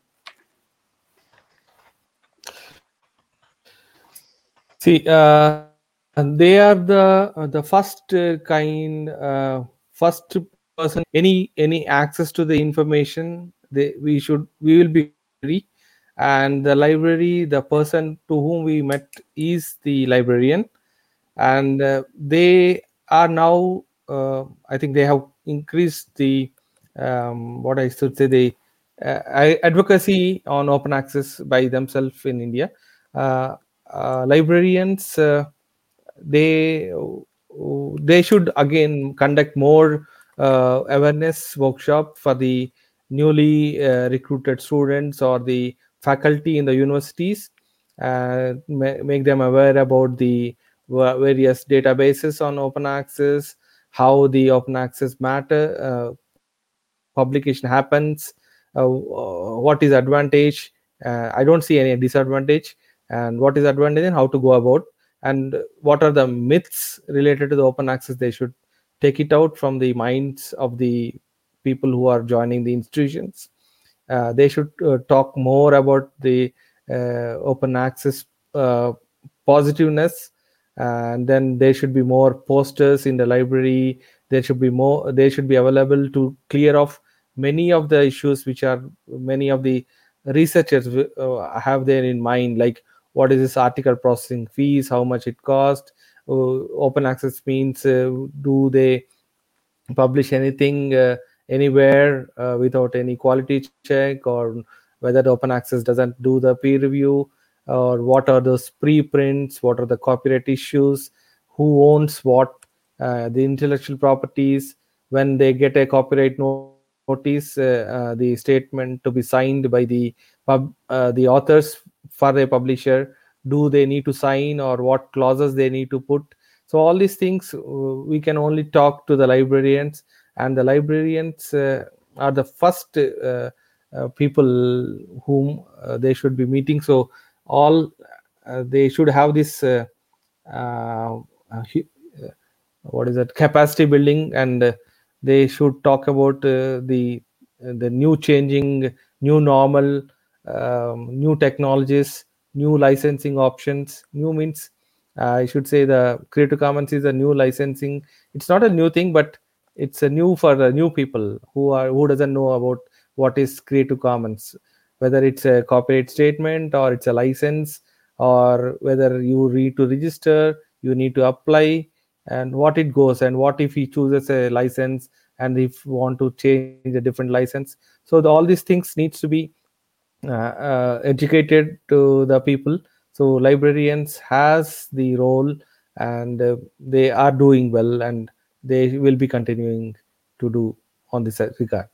See, uh, and they are the uh, the first uh, kind, uh, first person any any access to the information. They we should we will be free, and the library, the person to whom we met is the librarian, and uh, they are now. Uh, I think they have increased the um, what I should say the uh, advocacy on open access by themselves in India. Uh, uh, librarians uh, they they should again conduct more awareness workshop for the newly recruited students or the faculty in the universities uh, ma- make them aware about the va- various databases on open access how the open access matter uh, publication happens uh, what is advantage i don't see any disadvantage and what is advantage and how to go about and what are the myths related to the open access they should take it out from the minds of the people who are joining the institutions they should uh, talk more about the uh, open access uh, positiveness and then there should be more posters in the library. There should be more they should be available to clear off many of the issues which are many of the researchers uh, have there in mind like what is this article processing fees how much it cost uh, open access means uh, do they publish anything uh, anywhere uh, without any quality check or whether the open access doesn't do the peer review or what are those preprints what are the copyright issues who owns what uh, the intellectual properties. When they get a copyright notice uh, uh, the statement to be signed by the pub, uh, the authors for a publisher do they need to sign or what clauses they need to put? So all these things uh, we can only talk to the librarians and the librarians uh, are the first uh, uh, people whom they should be meeting. So all they should have this what is that capacity building. And they should talk about the the new changing new normal um, new technologies new licensing options new means. Uh, i should say the creative commons is a new licensing. It's not a new thing but it's a new for the new people who are who doesn't know about what is creative commons. Whether it's a copyright statement or it's a license or whether you need to register you need to apply and what it goes and what if he chooses a license and if you want to change a different license. So the, all these things needs to be uh, uh, educated to the people. So librarians has the role and uh, they are doing well and they will be continuing to do on this regard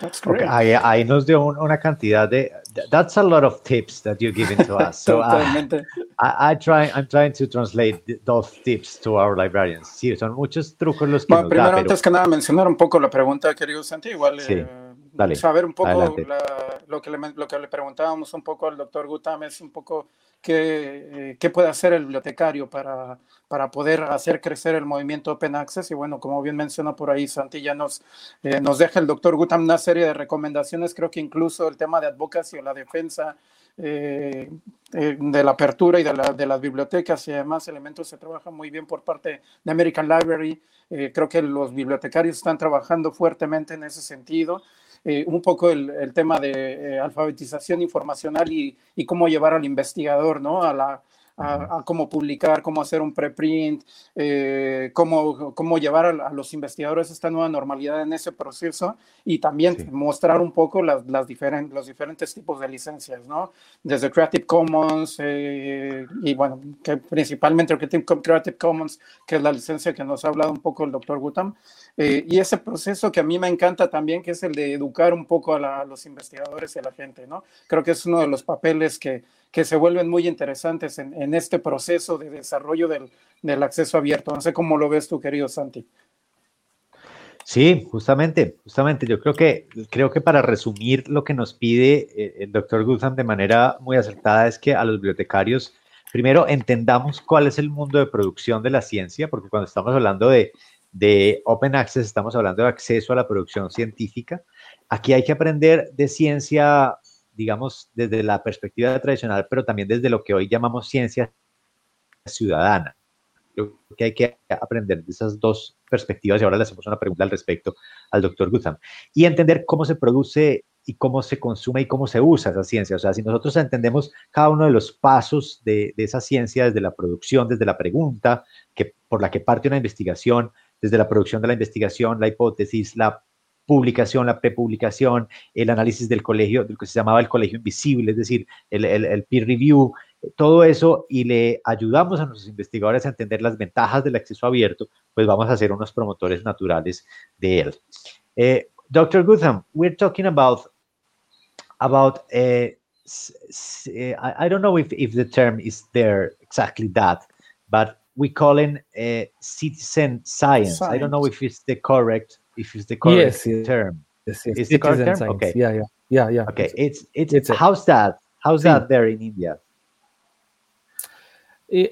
That's Okay, great. ahí, ahí nos dio un- una cantidad de. th- That's a lot of tips that you're giving to us. So I, Totalmente. I, I try, I'm trying to translate th- those tips to our librarians. Sí, son muchos trucos los que Bueno, nos da, primero, pero antes que nada, mencionar un poco la pregunta, querido Santi, igual Sí, eh, dale, saber un poco la- lo, que le, lo que le preguntábamos un poco al doctor Gutam es un poco qué, eh, qué puede hacer el bibliotecario para, para poder hacer crecer el movimiento Open Access. Y bueno, como bien mencionó por ahí Santi, ya nos, eh, nos deja el doctor Gutam una serie de recomendaciones, creo que incluso el tema de advocacy o la defensa eh, eh, de la apertura y de, la- de las bibliotecas y demás elementos se trabaja muy bien por parte de American Library. Eh, creo que los bibliotecarios están trabajando fuertemente en ese sentido. Eh, un poco el, el tema de eh, alfabetización informacional y, y cómo llevar al investigador, ¿no? A la, a, a cómo publicar, cómo hacer un preprint, eh, cómo, cómo llevar a, a los investigadores esta nueva normalidad en ese proceso y también Sí. mostrar un poco las, las diferen- los diferentes tipos de licencias, ¿no? Desde Creative Commons eh, y bueno, que principalmente Creative Creative Commons, que es la licencia que nos ha hablado un poco el doctor Gutam, eh, y ese proceso que a mí me encanta también, que es el de educar un poco a, la- a los investigadores y a la gente, ¿no? Creo que es uno de los papeles que, que se vuelven muy interesantes en, en este proceso de desarrollo del, del acceso abierto. No sé cómo lo ves tú, querido Santi. Sí, justamente, justamente. Yo creo que, creo que para resumir lo que nos pide eh, el doctor Gutham de manera muy acertada es que a los bibliotecarios, primero, entendamos cuál es el mundo de producción de la ciencia, porque cuando estamos hablando de, de Open Access, estamos hablando de acceso a la producción científica. Aquí hay que aprender de ciencia, digamos, desde la perspectiva tradicional, pero también desde lo que hoy llamamos ciencia ciudadana. Creo que hay que aprender de esas dos perspectivas y ahora le hacemos una pregunta al respecto al doctor Gutham. Y entender cómo se produce y cómo se consume y cómo se usa esa ciencia. O sea, si nosotros entendemos cada uno de los pasos de, de esa ciencia, desde la producción, desde la pregunta que, por la que parte una investigación, desde la producción de la investigación, la hipótesis, la publicación, la prepublicación, el análisis del colegio, de lo que se llamaba el colegio invisible, es decir, el, peer review, todo eso y le ayudamos a nuestros investigadores a entender las ventajas del acceso abierto, pues vamos a ser unos promotores naturales de él. Eh, Dr. Gutham, we're talking about about s- uh, I, I don't know if, if the term is there exactly that, but we call it uh, citizen science. I don't know if it's the correct if it's the correct Yes, yes. term. yes, yes. Is the correct term? science. Okay. yeah yeah yeah yeah Okay, it's it's, It's a- how's that? How's that there in India?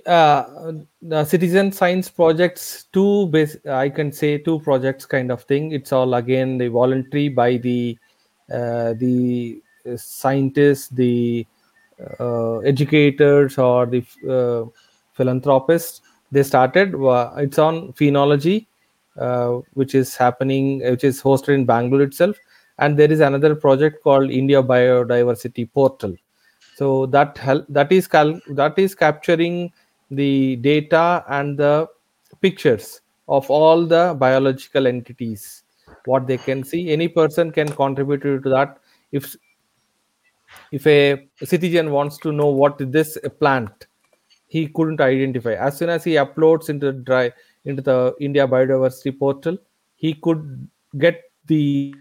Uh, the citizen science projects two base i can say two projects kind of thing it's all again the voluntary by the uh, the uh, scientists the uh, educators or the uh, philanthropists they started it's on phenology uh, which is happening which is hosted in bangalore itself. And there is another project called india biodiversity portal. So that help that is cal- that is capturing the data and the pictures of all the biological entities what they can see. Any person can contribute to that. If if a citizen wants to know what this plant he couldn't identify. As soon as he uploads into the dry into the india biodiversity portal he could get the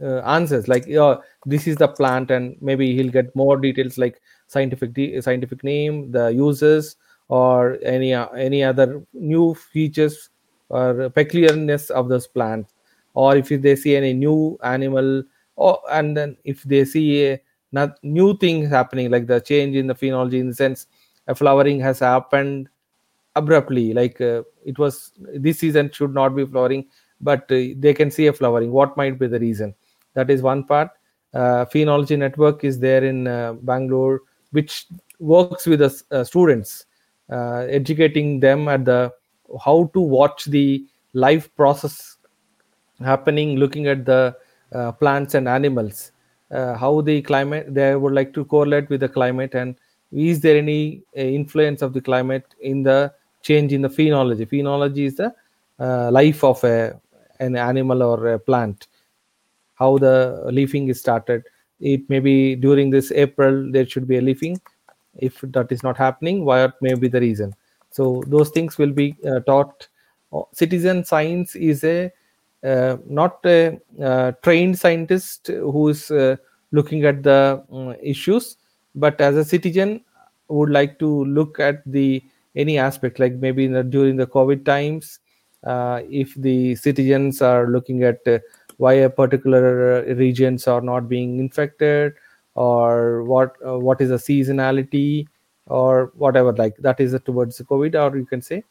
uh, answers like uh, this is the plant and maybe he'll get more details like scientific de- scientific name the uses or any uh, any other new features or peculiarness of this plant, or if they see any new animal or and then if they see a, not new things happening like the change in the phenology in the sense flowering has happened abruptly like uh, it was this season should not be flowering but uh, they can see a flowering. What might be the reason? That is one part. Uh, phenology network is there in uh, bangalore which works with the uh, students uh, educating them at the how to watch the life process happening looking at the plants and animals how the climate they would like to correlate with the climate and is there any uh, influence of the climate in the change in the phenology? Phenology is the uh, life of a, an animal or a plant. How the leafing is started. It may be during this april there should be a leafing. If that is not happening what may be the reason. So those things will be uh, taught. Citizen science is a uh, not a trained scientist who is looking at the um, issues but as a citizen would like to look at the any aspect like maybe the, during the covid times uh, if the citizens are looking at uh, why a particular regions are not being infected or what what is the seasonality or whatever like that is towards the covid or you can say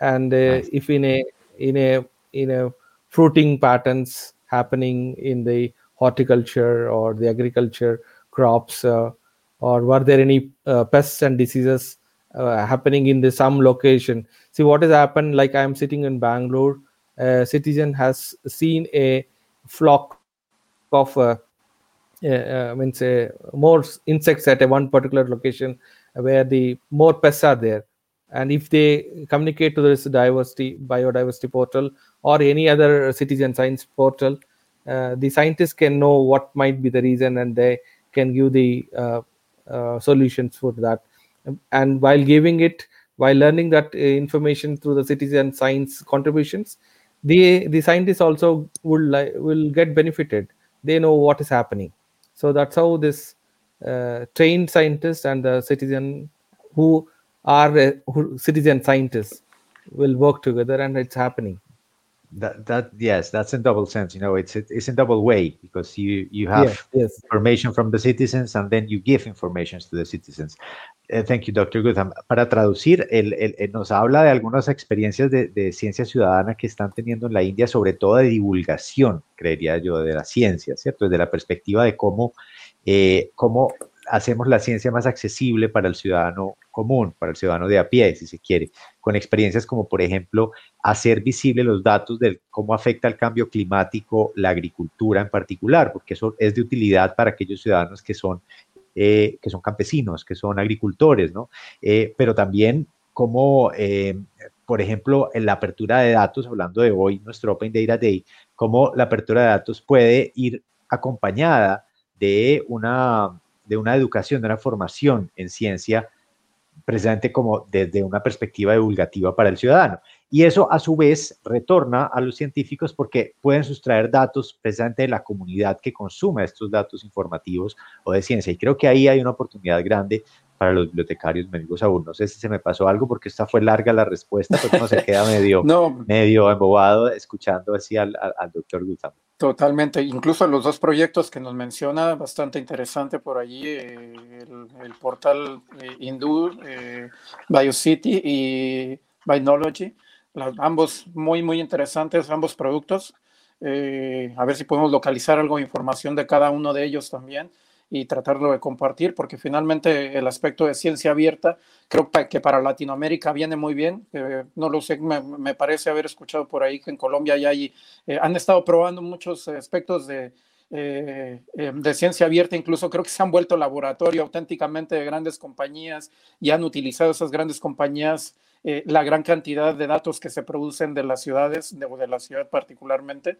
and nice. if in a in a in a fruiting patterns happening in the horticulture or the agriculture crops uh, or were there any uh, pests and diseases uh, happening in the some location? See what has happened like i am sitting in bangalore a citizen has seen a flock of uh, uh, means more insects at a one particular location where the more pests are there. And if they communicate to this diversity biodiversity portal or any other citizen science portal uh, the scientists can know what might be the reason and they can give the uh, solutions for that. And while giving it while learning that uh, information through the citizen science contributions the the scientists also will will get benefited. They know what is happening. So that's how this uh, trained scientists and the citizen who are uh, who, citizen scientists will work together and it's happening that that yes that's in double sense you know it's it's in double way because you you have yes, yes. information from the citizens and then you give information to the citizens uh, thank you dr Gutham. para traducir él, él, él, nos habla de algunas experiencias de, de, ciencia ciudadana que están teniendo en la India sobre todo de divulgación creería yo de la ciencia cierto desde la perspectiva de cómo eh, cómo hacemos la ciencia más accesible para el ciudadano común, para el ciudadano de a pie, si se quiere, con experiencias como, por ejemplo, hacer visible los datos de cómo afecta el cambio climático la agricultura en particular, porque eso es de utilidad para aquellos ciudadanos que son, eh, que son campesinos, que son agricultores, ¿no? Eh, pero también como, eh, por ejemplo, en la apertura de datos, hablando de hoy, nuestro Open Data Day, cómo la apertura de datos puede ir acompañada de una de una educación, de una formación en ciencia, precisamente como desde una perspectiva divulgativa para el ciudadano. Y eso a su vez retorna a los científicos porque pueden sustraer datos precisamente de la comunidad que consume estos datos informativos o de ciencia. Y creo que ahí hay una oportunidad grande para los bibliotecarios, me digo Saúl, no sé si se me pasó algo porque esta fue larga la respuesta, pero no se queda medio, medio embobado escuchando así al, al, doctor Gustavo. Totalmente, incluso los dos proyectos que nos menciona, bastante interesante por allí, eh, el, portal eh, Hindu, eh, BioCity y Binology, ambos muy, muy interesantes, ambos productos. a ver si podemos localizar algo de información de cada uno de ellos también y tratarlo de compartir, porque finalmente el aspecto de ciencia abierta creo que para Latinoamérica viene muy bien. Eh, no lo sé, me, parece haber escuchado por ahí que en Colombia ya hay, eh, han estado probando muchos aspectos de, eh, de ciencia abierta, incluso creo que se han vuelto laboratorio auténticamente de grandes compañías y han utilizado esas grandes compañías la gran cantidad de datos que se producen de las ciudades, de, de la ciudad particularmente.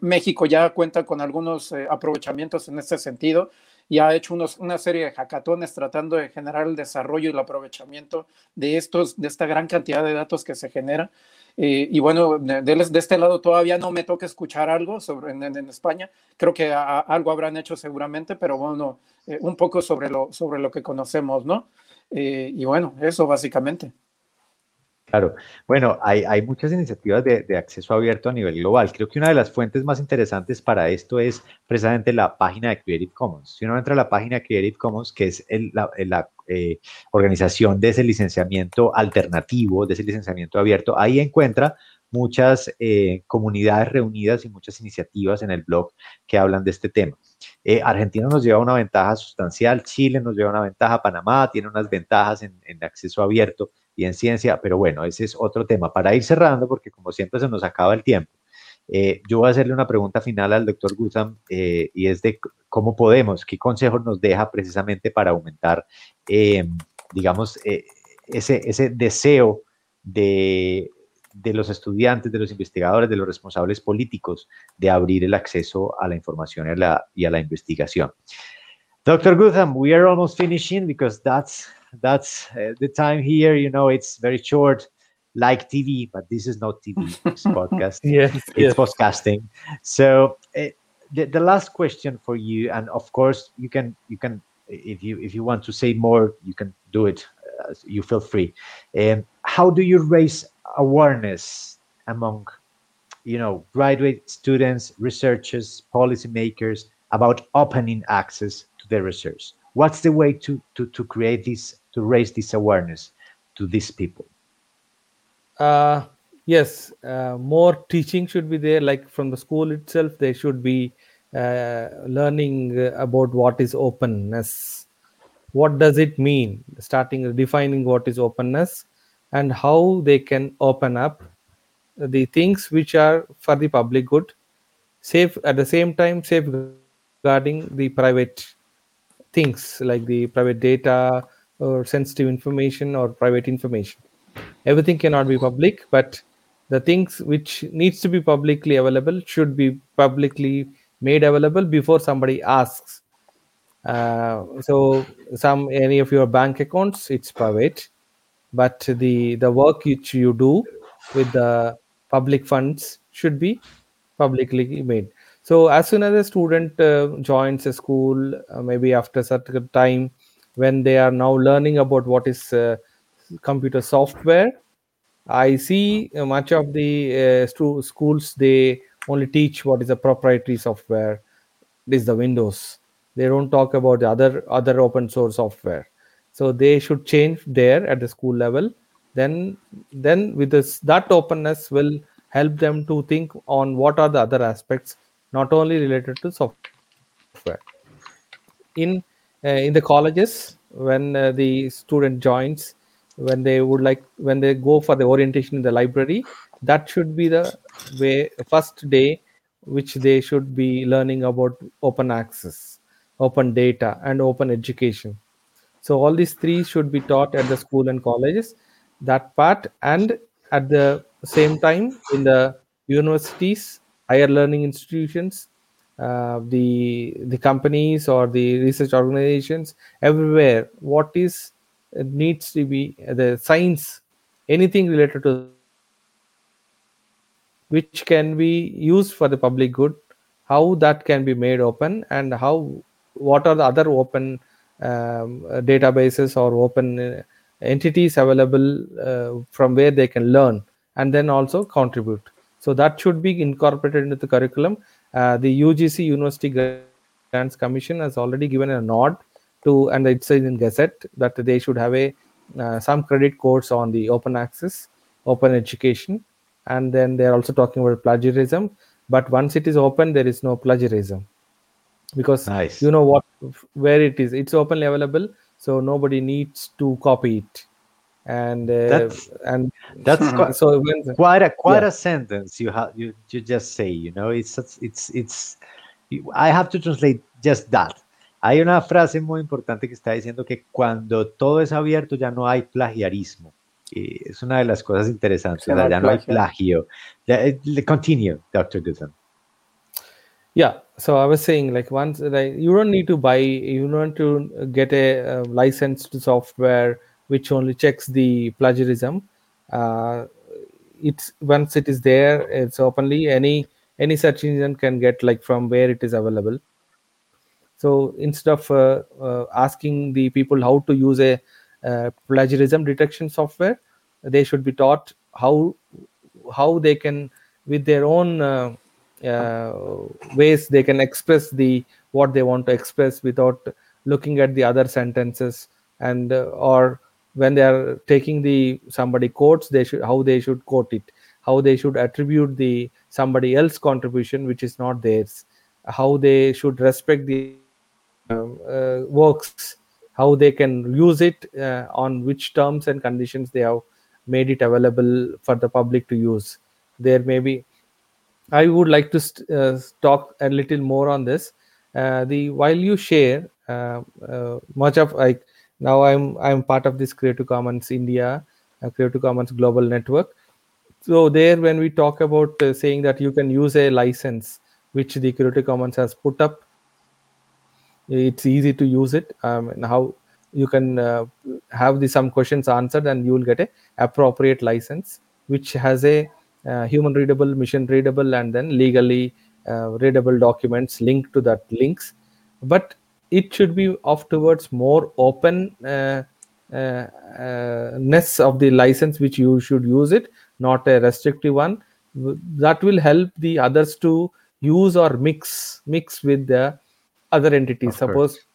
México ya cuenta con algunos aprovechamientos en este sentido y ha hecho unos, una serie de hackatones tratando de generar el desarrollo y el aprovechamiento de, estos, de esta gran cantidad de datos que se genera. Eh, y bueno, de, este lado todavía no me toca escuchar algo sobre, en, en España. Creo que algo habrán hecho seguramente, pero bueno, eh, un poco sobre lo, sobre lo que conocemos, ¿no? Eh, y bueno, eso básicamente. Claro, bueno, hay, muchas iniciativas de, acceso abierto a nivel global. Creo que una de las fuentes más interesantes para esto es precisamente la página de Creative Commons. Si uno entra a la página de Creative Commons, que es la eh, organización de ese licenciamiento alternativo, de ese licenciamiento abierto, ahí encuentra muchas eh, comunidades reunidas y muchas iniciativas en el blog que hablan de este tema. Eh, Argentina nos lleva una ventaja sustancial, Chile nos lleva una ventaja, Panamá tiene unas ventajas en, en acceso abierto y en ciencia, pero bueno, ese es otro tema. Para ir cerrando, porque como siempre se nos acaba el tiempo, eh, yo voy a hacerle una pregunta final al doctor Gutham eh, y es de cómo podemos, qué consejos nos deja precisamente para aumentar, eh, digamos, ese, ese deseo de, de los estudiantes, de los investigadores, de los responsables políticos de abrir el acceso a la información y a la, investigación. Dr. Gutham, we are almost finishing because that's that's uh, the time here. You know, it's very short, like TV, but this is not TV. It's podcast. yes, it's yes. podcasting. So uh, the, the last question for you, and of course, you can you can if you if you want to say more, you can do it. Uh, you feel free. Um, how do you raise awareness among you know graduate students, researchers, policymakers about opening access to their research? What's the way to to to create this to raise this awareness to these people? Uh, yes, uh, more teaching should be there. Like from the school itself, they should be uh, learning about what is openness. What does it mean? Starting defining what is openness and how they can open up the things which are for the public good, safe at the same time safeguarding the private things like the private data or sensitive information or private information. Everything cannot be public but the things which needs to be publicly available should be publicly made available before somebody asks. Uh, so some any of your bank accounts it's private but the the work which you do with the public funds should be publicly made. So as soon as a student uh, joins a school uh, maybe after certain time when they are now learning about what is uh, computer software i see much of the uh, schools they only teach what is a proprietary software. Is the windows. They don't talk about the other other open source software. So they should change there at the school level. Then then with this that openness will help them to think on what are the other aspects not only related to software. In uh, in the colleges when uh, the student joins when they would like when they go for the orientation in the library that should be the way first day which they should be learning about open access open data and open education. So all these three should be taught at the school and colleges that part and at the same time in the universities higher learning institutions uh, the the companies or the research organizations everywhere what is needs to be the science anything related to which can be used for the public good how that can be made open and how what are the other open um, databases or open uh, entities available uh, from where they can learn and then also contribute. So that should be incorporated into the curriculum uh, the ugc university grants commission has already given a nod to and it says in gazette that they should have a uh, some credit course on the open access open education. And then they're also talking about plagiarism. But once it is open there is no plagiarism. Because Nice. you know what where it is it's openly available so nobody needs to copy it and uh, That's- and That's quite, so when quite a quite Yeah. a sentence you have you, you just say you know it's it's it's I have to translate just that. Hay una frase muy importante que está diciendo que cuando todo es abierto ya no hay plagiarismo. Y es una de las cosas interesantes, Sí, no hay ya no hay plagio. plagio. Ya, eh, Continue, Dr. Guzman. yeah so i was saying like once like you don't need to buy you don't to get a uh, licensed software which only checks the plagiarism. Uh, it's once it is there it's openly any any search engine can get like from where it is available. So instead of uh, uh, asking the people how to use a uh, plagiarism detection software they should be taught how how they can with their own uh, uh, ways they can express the what they want to express without looking at the other sentences and uh, or when they are taking the somebody quotes they should how they should quote it how they should attribute the somebody else contribution which is not theirs how they should respect the um, uh, works how they can use it uh, on which terms and conditions they have made it available for the public to use. There may be i would like to uh, talk a little more on this. Uh, the while you share uh, uh, much of like now i'm i'm part of this creative commons india creative commons global network. So there when we talk about saying that you can use a license which the creative commons has put up it's easy to use it. Um, and how you can uh, have the some questions answered and you will get a appropriate license which has a uh, human readable machine readable and then legally uh, readable documents linked to that links. But it should be off towards more open uh, uh, uh, ness of the license which you should use it not a restrictive one that will help the others to use or mix mix with the other entities Of suppose course.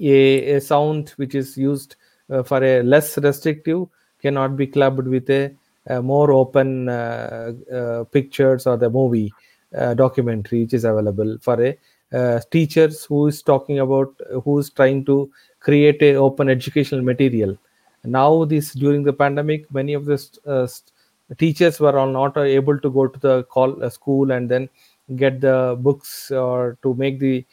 a, a sound which is used uh, for a less restrictive cannot be clubbed with a, a more open uh, uh, pictures or the movie uh, documentary which is available for a uh, teachers who is talking about who is trying to create a open educational material. Now this during the pandemic many of the uh, teachers were all not able to go to the call uh, school and then get the books or to make the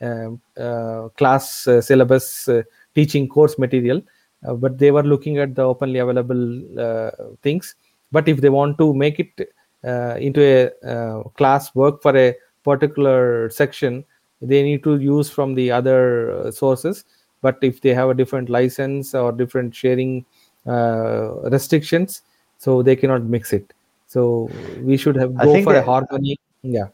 um, uh, class uh, syllabus uh, teaching course material. But they were looking at the openly available things. But if they want to make it into a class work for a particular section they need to use from the other uh, sources but if they have a different license or different sharing uh, restrictions so they cannot mix it so we should have I go think for a harmony yeah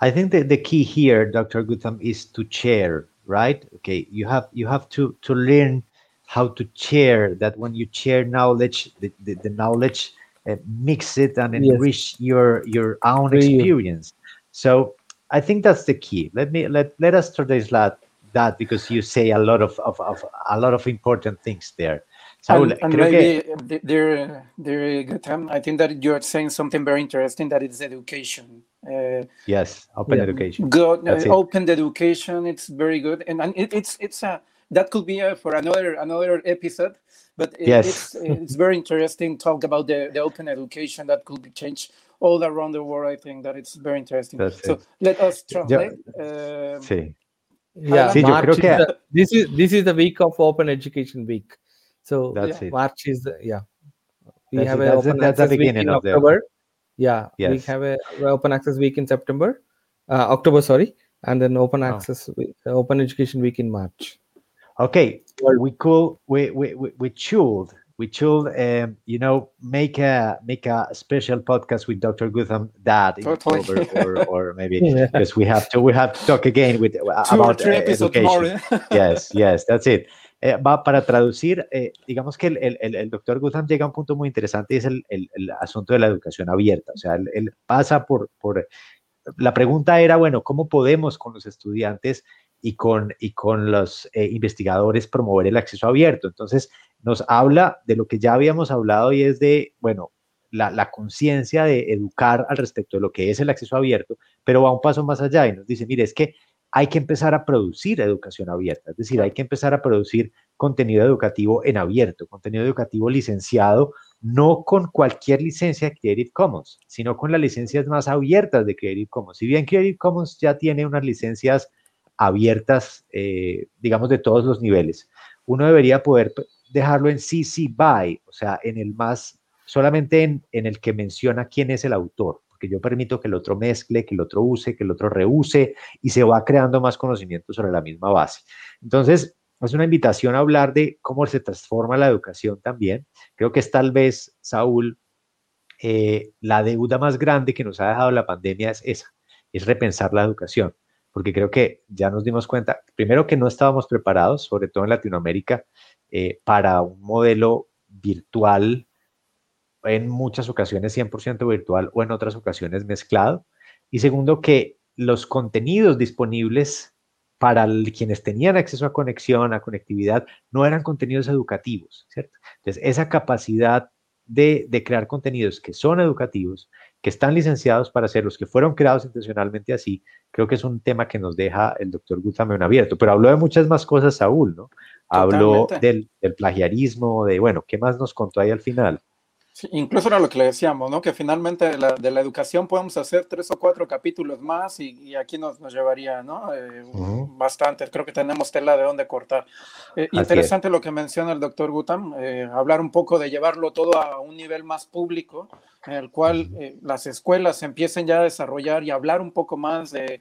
I think that the key here, Dr. Gutam, is to share, right? Okay, you have you have to to learn how to share that when you share knowledge, the, the, the knowledge uh, mix it and Yes. enrich your your own experience. So I think that's the key. Let me let let us translate that that because you say a lot of, of, of a lot of important things there. Saúl, and, and que maybe there, there, Gutam, I think that you're saying something very interesting. That is education. Uh, yes, open Yeah. education. good, That's uh, open education. It's very good, and, and it, it's it's a that could be uh for another another episode. But it, Yes. it's it's very interesting. Talk about the, the open education that could be changed all around the world. I think that it's very interesting. That's so it. let us translate. uh, Sí. yeah Sí, yo March creo is the- this is this is the week of open education week so That's Yeah. it. march is the, yeah we That's have it. a That's the- open that's the access week beginning in of the- october yeah we have a a open access week in september uh, october sorry and then open Oh. access week, uh, open education week in march Okay, Well- we could we we we, we should we should um, you know make a make a special podcast with Dr. Gutham that in Totally. October or or maybe Yeah. because we have to we have to talk again with two or about three uh, education. more. eh? Yes, yes, that's it. Eh, va para traducir, eh, digamos que el, el, el, el doctor Gutham llega a un punto muy interesante y es el, el, el asunto de la educación abierta. O sea, él, él pasa por, por... La pregunta era, bueno, ¿cómo podemos con los estudiantes y con, y con los eh, investigadores promover el acceso abierto? Entonces, nos habla de lo que ya habíamos hablado y es de, bueno, la, la conciencia de educar al respecto de lo que es el acceso abierto, pero va un paso más allá y nos dice, mire, es que hay que empezar a producir educación abierta, es decir, hay que empezar a producir contenido educativo en abierto, contenido educativo licenciado, no con cualquier licencia Creative Commons, sino con las licencias más abiertas de Creative Commons. Si bien Creative Commons ya tiene unas licencias abiertas, eh, digamos, de todos los niveles, uno debería poder dejarlo en CC BY, o sea, en el más, solamente en, en el que menciona quién es el autor, porque yo permito que el otro mezcle, que el otro use, que el otro reuse y se va creando más conocimiento sobre la misma base. Entonces, es una invitación a hablar de cómo se transforma la educación también. Creo que es tal vez, Saúl, eh, la deuda más grande que nos ha dejado la pandemia es esa, es repensar la educación, porque creo que ya nos dimos cuenta, primero que no estábamos preparados, sobre todo en Latinoamérica, eh, para un modelo virtual, en muchas ocasiones 100% virtual o en otras ocasiones mezclado. Y segundo, que los contenidos disponibles para quienes tenían acceso a conexión, a conectividad, no eran contenidos educativos, ¿cierto? Entonces, esa capacidad de, crear contenidos que son educativos, que están licenciados para hacerlos, que fueron creados intencionalmente así, creo que es un tema que nos deja el doctor Gutamen abierto. Pero habló de muchas más cosas, Saúl, ¿no? Habló del, del, plagiarismo, de, bueno, ¿qué más nos contó ahí al final? Incluso era lo que le decíamos, ¿no? Que finalmente de la, de la educación podemos hacer tres o cuatro capítulos más y, y aquí nos, nos, llevaría, ¿no? Eh, Bastante, creo que tenemos tela de dónde cortar. Eh, interesante lo que menciona el doctor Gutam, eh, hablar un poco de llevarlo todo a un nivel más público, en el cual las escuelas empiecen ya a desarrollar y hablar un poco más de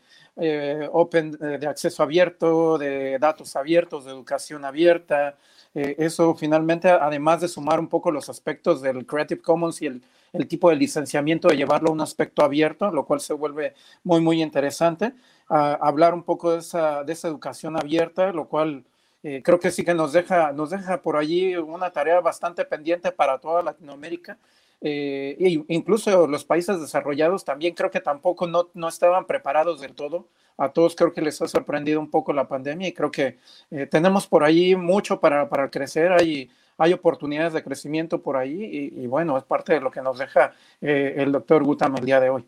open, de acceso abierto, de datos abiertos, de educación abierta. Eh, eso finalmente, además de sumar un poco los aspectos del Creative Commons y el, el, tipo de licenciamiento, de llevarlo a un aspecto abierto, lo cual se vuelve muy, muy interesante, hablar un poco de esa, de esa educación abierta, lo cual eh, creo que sí que nos deja, nos deja por allí una tarea bastante pendiente para toda Latinoamérica. Eh, e incluso los países desarrollados también creo que tampoco no, no estaban preparados del todo a todos creo que les ha sorprendido un poco la pandemia y creo que eh, tenemos por ahí mucho para, para crecer, hay, hay oportunidades de crecimiento por ahí y, bueno, es parte de lo que nos deja eh, el doctor Gutam el día de hoy.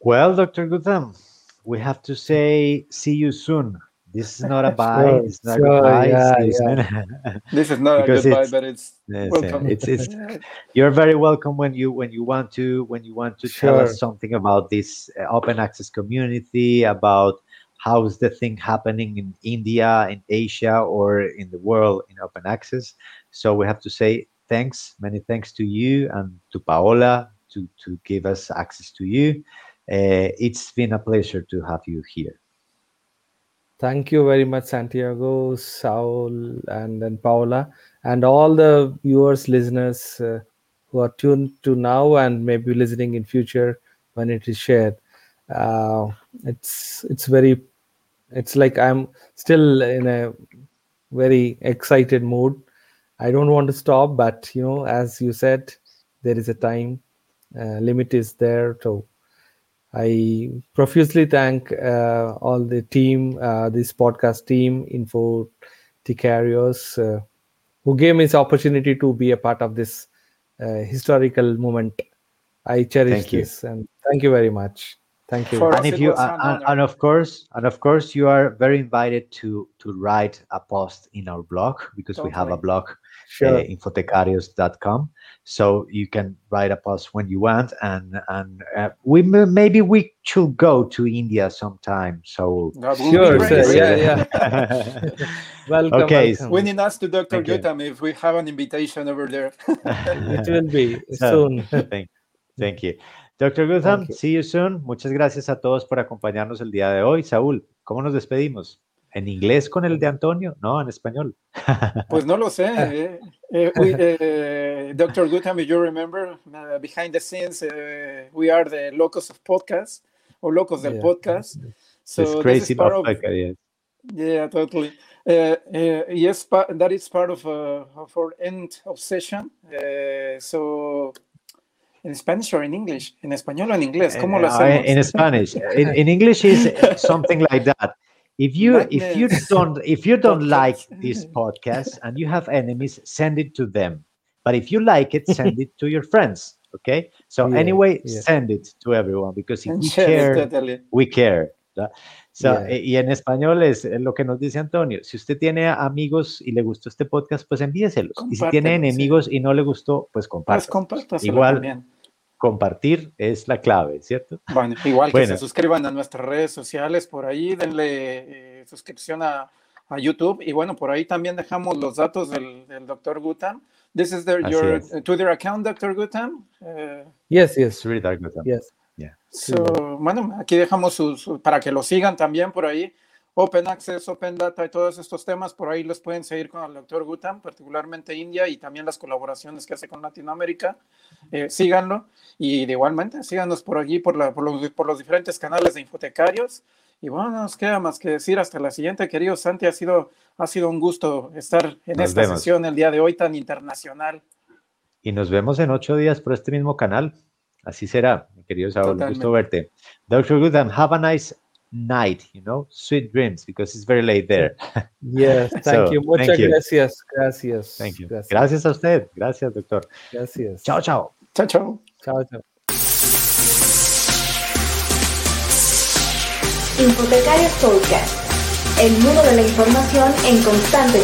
Well, Dr. Gutam, we have to say see you soon. This is not a bye. Sure, it's not sure, a goodbye. Yeah, yeah. this is not a goodbye, it's, but it's welcome. It's, it's, you're very welcome when you when you want to when you want to sure. tell us something about this uh, open access community, about how is the thing happening in India, in Asia, or in the world in open access. So we have to say thanks, many thanks to you and to Paola to to give us access to you. Uh, it's been a pleasure to have you here. Thank you very much, Santiago, Saul, and then Paula, and all the viewers, listeners uh, who are tuned to now and maybe listening in future when it is shared. Uh, it's it's very, it's like I'm still in a very excited mood. I don't want to stop, but you know, as you said, there is a time uh, limit is there, so I profusely thank uh, all the team, uh, this podcast team, Info Ticarios, uh, who gave me this opportunity to be a part of this uh, historical moment. I cherish this, and thank you very much. Thank you. and if you and, and, of course, and of course, you are very invited to to write a post in our blog because totally. we have a blog, sure. uh, infotecarios.com so you can write a post when you want and and uh, we maybe we should go to india sometime so sure, sure. yeah yeah welcome okay welcome. we need to ask to dr gutam if we have an invitation over there it will be soon thank, thank you Dr. Gutam, see you soon. Muchas gracias a todos por acompañarnos el día de hoy. Saúl, ¿cómo nos despedimos? ¿En inglés con el de Antonio? No, en español. Pues no lo sé. Eh, eh, we, uh, Dr. Gutham, you remember, uh, behind the scenes, uh, we are the locos of podcast, or locos del yeah. podcast. So it's crazy part of, yes. Yeah, totally. yes, that is part of, of our end of session. so in Spanish or in English? En español o en inglés? ¿Cómo lo hacemos? In Spanish. In, in English is something like that if you if you don't if you don't like this podcast and you have enemies send it to them but if you like it send it to your friends okay so yeah, anyway yeah. send it to everyone because if we care we care so, yeah. Eh, y en español es eh, lo que nos dice Antonio. Si usted tiene amigos y le gustó este podcast, pues envíeselos. Y si tiene enemigos sí. y no le gustó, pues compártelo. Pues Igual, también compartir es la clave, ¿cierto? Bueno, igual que se suscriban a nuestras redes sociales por ahí, denle eh, suscripción a, a, YouTube y bueno, por ahí también dejamos los datos del, del doctor Gutam. This is their, your es. Twitter account, Dr. Gutam. Uh, yes, yes. Twitter Gutam. Yes. Yeah. So, bueno, aquí dejamos sus, su, para que lo sigan también por ahí. Open Access, Open Data y todos estos temas, por ahí los pueden seguir con el doctor Gutam, particularmente India y también las colaboraciones que hace con Latinoamérica. Eh, síganlo y de igualmente síganos por allí, por, la, por, los, por, los, diferentes canales de infotecarios Y bueno, no nos queda más que decir hasta la siguiente, querido Santi. Ha sido, ha sido un gusto estar en Nos esta vemos. sesión el día de hoy tan internacional. Y nos vemos en ocho días por este mismo canal. Así será, mi querido Saúl. Un gusto verte. Dr. Good, and have a nice night, you know, sweet dreams, because it's very late there. Yes, thank So, you. Muchas thank you. gracias. Gracias. Thank you. Gracias. Gracias a usted. Gracias, doctor. Gracias. Chao, chao. Chao, chao. Chao, chao. Podcast. El mundo de la información en constante